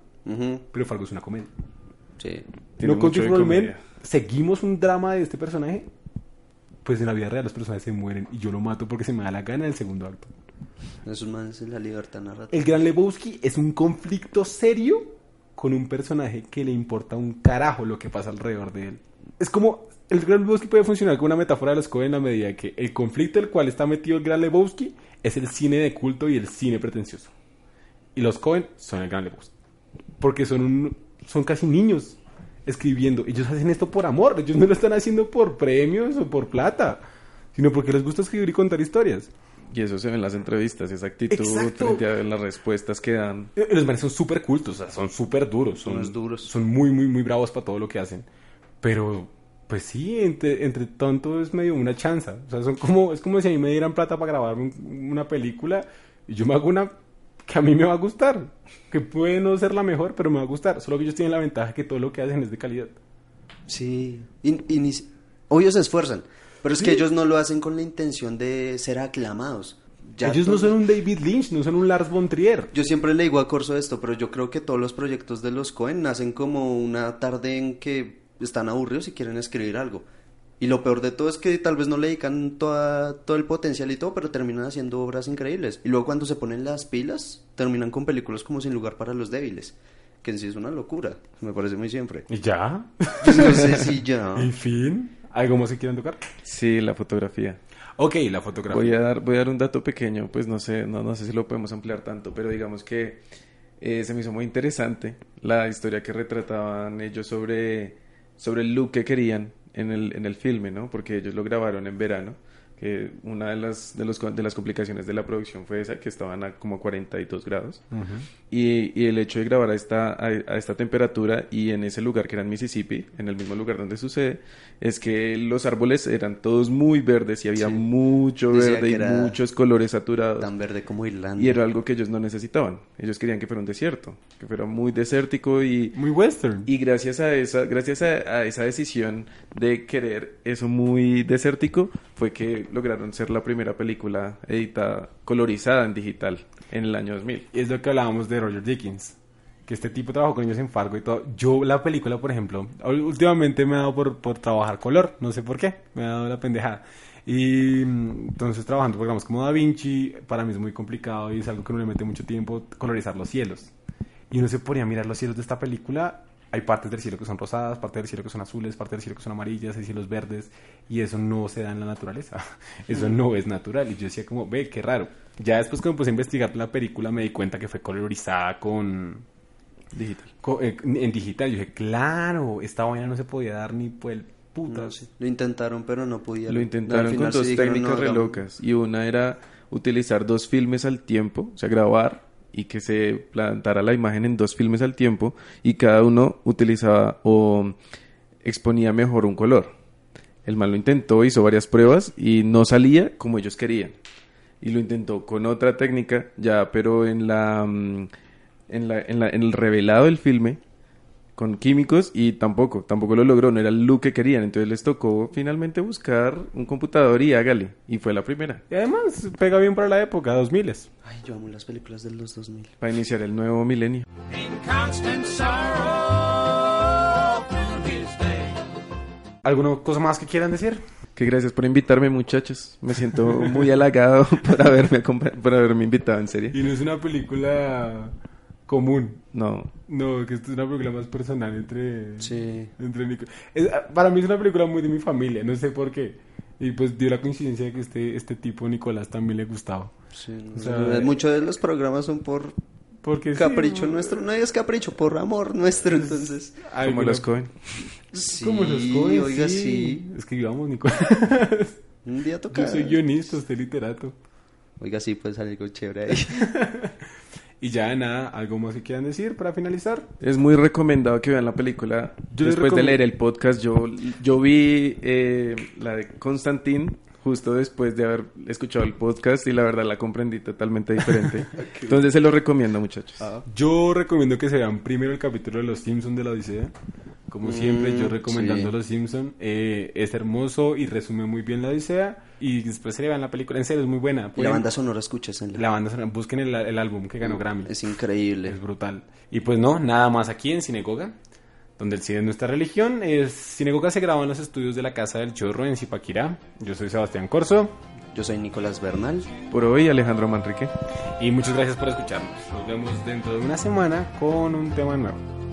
pero Fargo es una comedia. Sí. No Country for Men, seguimos un drama de este personaje. Pues en la vida real los personajes se mueren y yo lo mato porque se me da la gana del segundo acto. Esos manes es la libertad narrativa. El Gran Lebowski es un conflicto serio con un personaje que le importa un carajo lo que pasa alrededor de él. Es como el Gran Lebowski puede funcionar como una metáfora de los Coen en la medida que el conflicto del cual está metido el Gran Lebowski es el cine de culto y el cine pretencioso. Y los Coen son el Gran Lebowski. Porque son un, son casi niños escribiendo. Ellos hacen esto por amor. Ellos no lo están haciendo por premios o por plata, sino porque les gusta escribir y contar historias. Y eso se ve en las entrevistas, esa actitud Exacto. frente a las respuestas que dan. Eh, Los manes son súper cultos, o sea, son súper duros. Son Unos duros. Son muy, muy, muy bravos para todo lo que hacen. Pero, pues sí, entre, entre tonto es medio una chanza. O sea, son como, es como si a mí me dieran plata para grabar un- una película y yo me hago una que a mí me va a gustar. Que puede no ser la mejor, pero me va a gustar. Solo que ellos tienen la ventaja que todo lo que hacen es de calidad. Sí. Y, y ni Obvio se esfuerzan. Pero es que ellos no lo hacen con la intención de ser aclamados. Ya ellos no son un David Lynch, no son un Lars von Trier. Yo siempre le digo a Corso esto, pero yo creo que todos los proyectos de los Cohen nacen como una tarde en que están aburridos y quieren escribir algo. Y lo peor de todo es que tal vez no le dedican toda, todo el potencial y todo, pero terminan haciendo obras increíbles. Y luego cuando se ponen las pilas, terminan con películas como Sin lugar para los débiles. Que en sí es una locura, me parece muy siempre. ¿Y ya? No sé si ya... *laughs* ¿En fin? ¿Algo más que quieran tocar? Sí, la fotografía. Ok, la fotografía. Voy a dar, voy a dar un dato pequeño, pues no sé, no, no sé si lo podemos ampliar tanto, pero digamos que eh, se me hizo muy interesante la historia que retrataban ellos sobre, sobre el look que querían en el, en el filme, ¿no? Porque ellos lo grabaron en verano, que una de las, de, los, de las complicaciones de la producción fue esa, que estaban a como 42 grados. Ujú. Y, y el hecho de grabar a esta, a, a esta temperatura y en ese lugar que era en Mississippi, en el mismo lugar donde sucede, es que los árboles eran todos muy verdes y había Sí. mucho Decía verde y muchos colores saturados. Tan verde como Irlanda. Y era algo que ellos no necesitaban. Ellos querían que fuera un desierto, que fuera muy desértico y, Muy western. y gracias a esa, gracias a, a esa decisión de querer eso muy desértico, fue que lograron ser la primera película editada, colorizada en digital en el año 2000. es lo que hablábamos de Roger Dickens. Que este tipo trabajó con ellos en Fargo y todo. Yo, la película, por ejemplo, últimamente me ha dado por, por trabajar color. No sé por qué. Me ha dado la pendejada. Y mm, entonces, trabajando programas como Da Vinci, para mí es muy complicado y es algo que uno le mete mucho tiempo colorizar los cielos. Y uno se ponía a mirar los cielos de esta película. Hay partes del cielo que son rosadas, partes del cielo que son azules, partes del cielo que son amarillas, hay cielos verdes. Y eso no se da en la naturaleza. *laughs* Eso no es natural. Y yo decía como, ve, qué raro. Ya después que me puse a investigar la película me di cuenta que fue colorizada con, Digital. eh, en digital. Yo dije, claro, esta vaina no se podía dar ni por el No, putas. sí. Lo intentaron, pero no pudieron. Lo intentaron con dos sí dijeron, técnicas "No, re hagamos". locas. Y una era utilizar dos filmes al tiempo, o sea, grabar y que se plantara la imagen en dos filmes al tiempo y cada uno utilizaba o exponía mejor un color. El man lo intentó, hizo varias pruebas y no salía como ellos querían. Y lo intentó con otra técnica, ya, pero en la, mm, en la, en la, en el revelado del filme, con químicos y tampoco, tampoco lo logró, no era el look que querían, entonces les tocó finalmente buscar un computador y hágale, y fue la primera, Y además pega bien para la época, 2000 Ay, yo amo las películas de los 2000. para iniciar el nuevo milenio. ¿Alguna cosa más que quieran decir? Que gracias por invitarme muchachos, me siento muy halagado *laughs* por haberme, por haberme invitado en serio. Y no es una película común. No, No, que esto es una película más personal entre... Sí. entre Nico- es- ah, para mí es una película muy de mi familia, no sé por qué. Y pues dio la coincidencia de que este, este tipo, Nicolás, también le gustaba. sí O sea, Muchos de los programas son por Porque capricho nuestro. No es capricho, por amor nuestro, entonces. como Alguna- los Cohen. Sí, Como los *laughs* Coen, oiga, sí. sí. Escribamos, Nicolás. Un día toca. Yo soy guionista, usted literato. Oiga, sí, pues algo chévere ahí. *laughs* Y ya nada, algo más que quieran decir para finalizar. Es muy recomendado que vean la película. Yo Después de leer el podcast, yo, yo vi eh, la de Constantine justo después de haber escuchado el podcast y la verdad la comprendí totalmente diferente. *laughs* Entonces se lo recomiendo, muchachos. Yo recomiendo que se vean primero el capítulo de Los Simpsons de la Odisea. Como siempre, yo recomendando sí. Los Simpsons. es hermoso y resume muy bien la Odisea. Y después se le vean la película. En serio, es muy buena. Y la banda sonora, escúchesenla. la banda sonora, busquen el, el álbum que ganó Grammy. Es increíble. Es brutal. Y pues no, nada más aquí en Cinegoga, donde el cine es nuestra religión. Es, Cinegoga se graba en los estudios de la Casa del Chorro en Zipaquirá. Yo soy Sebastián Corso Yo soy Nicolás Bernal. Por hoy, Alejandro Manrique. y muchas gracias por escucharnos. Nos vemos dentro de una semana con un tema nuevo.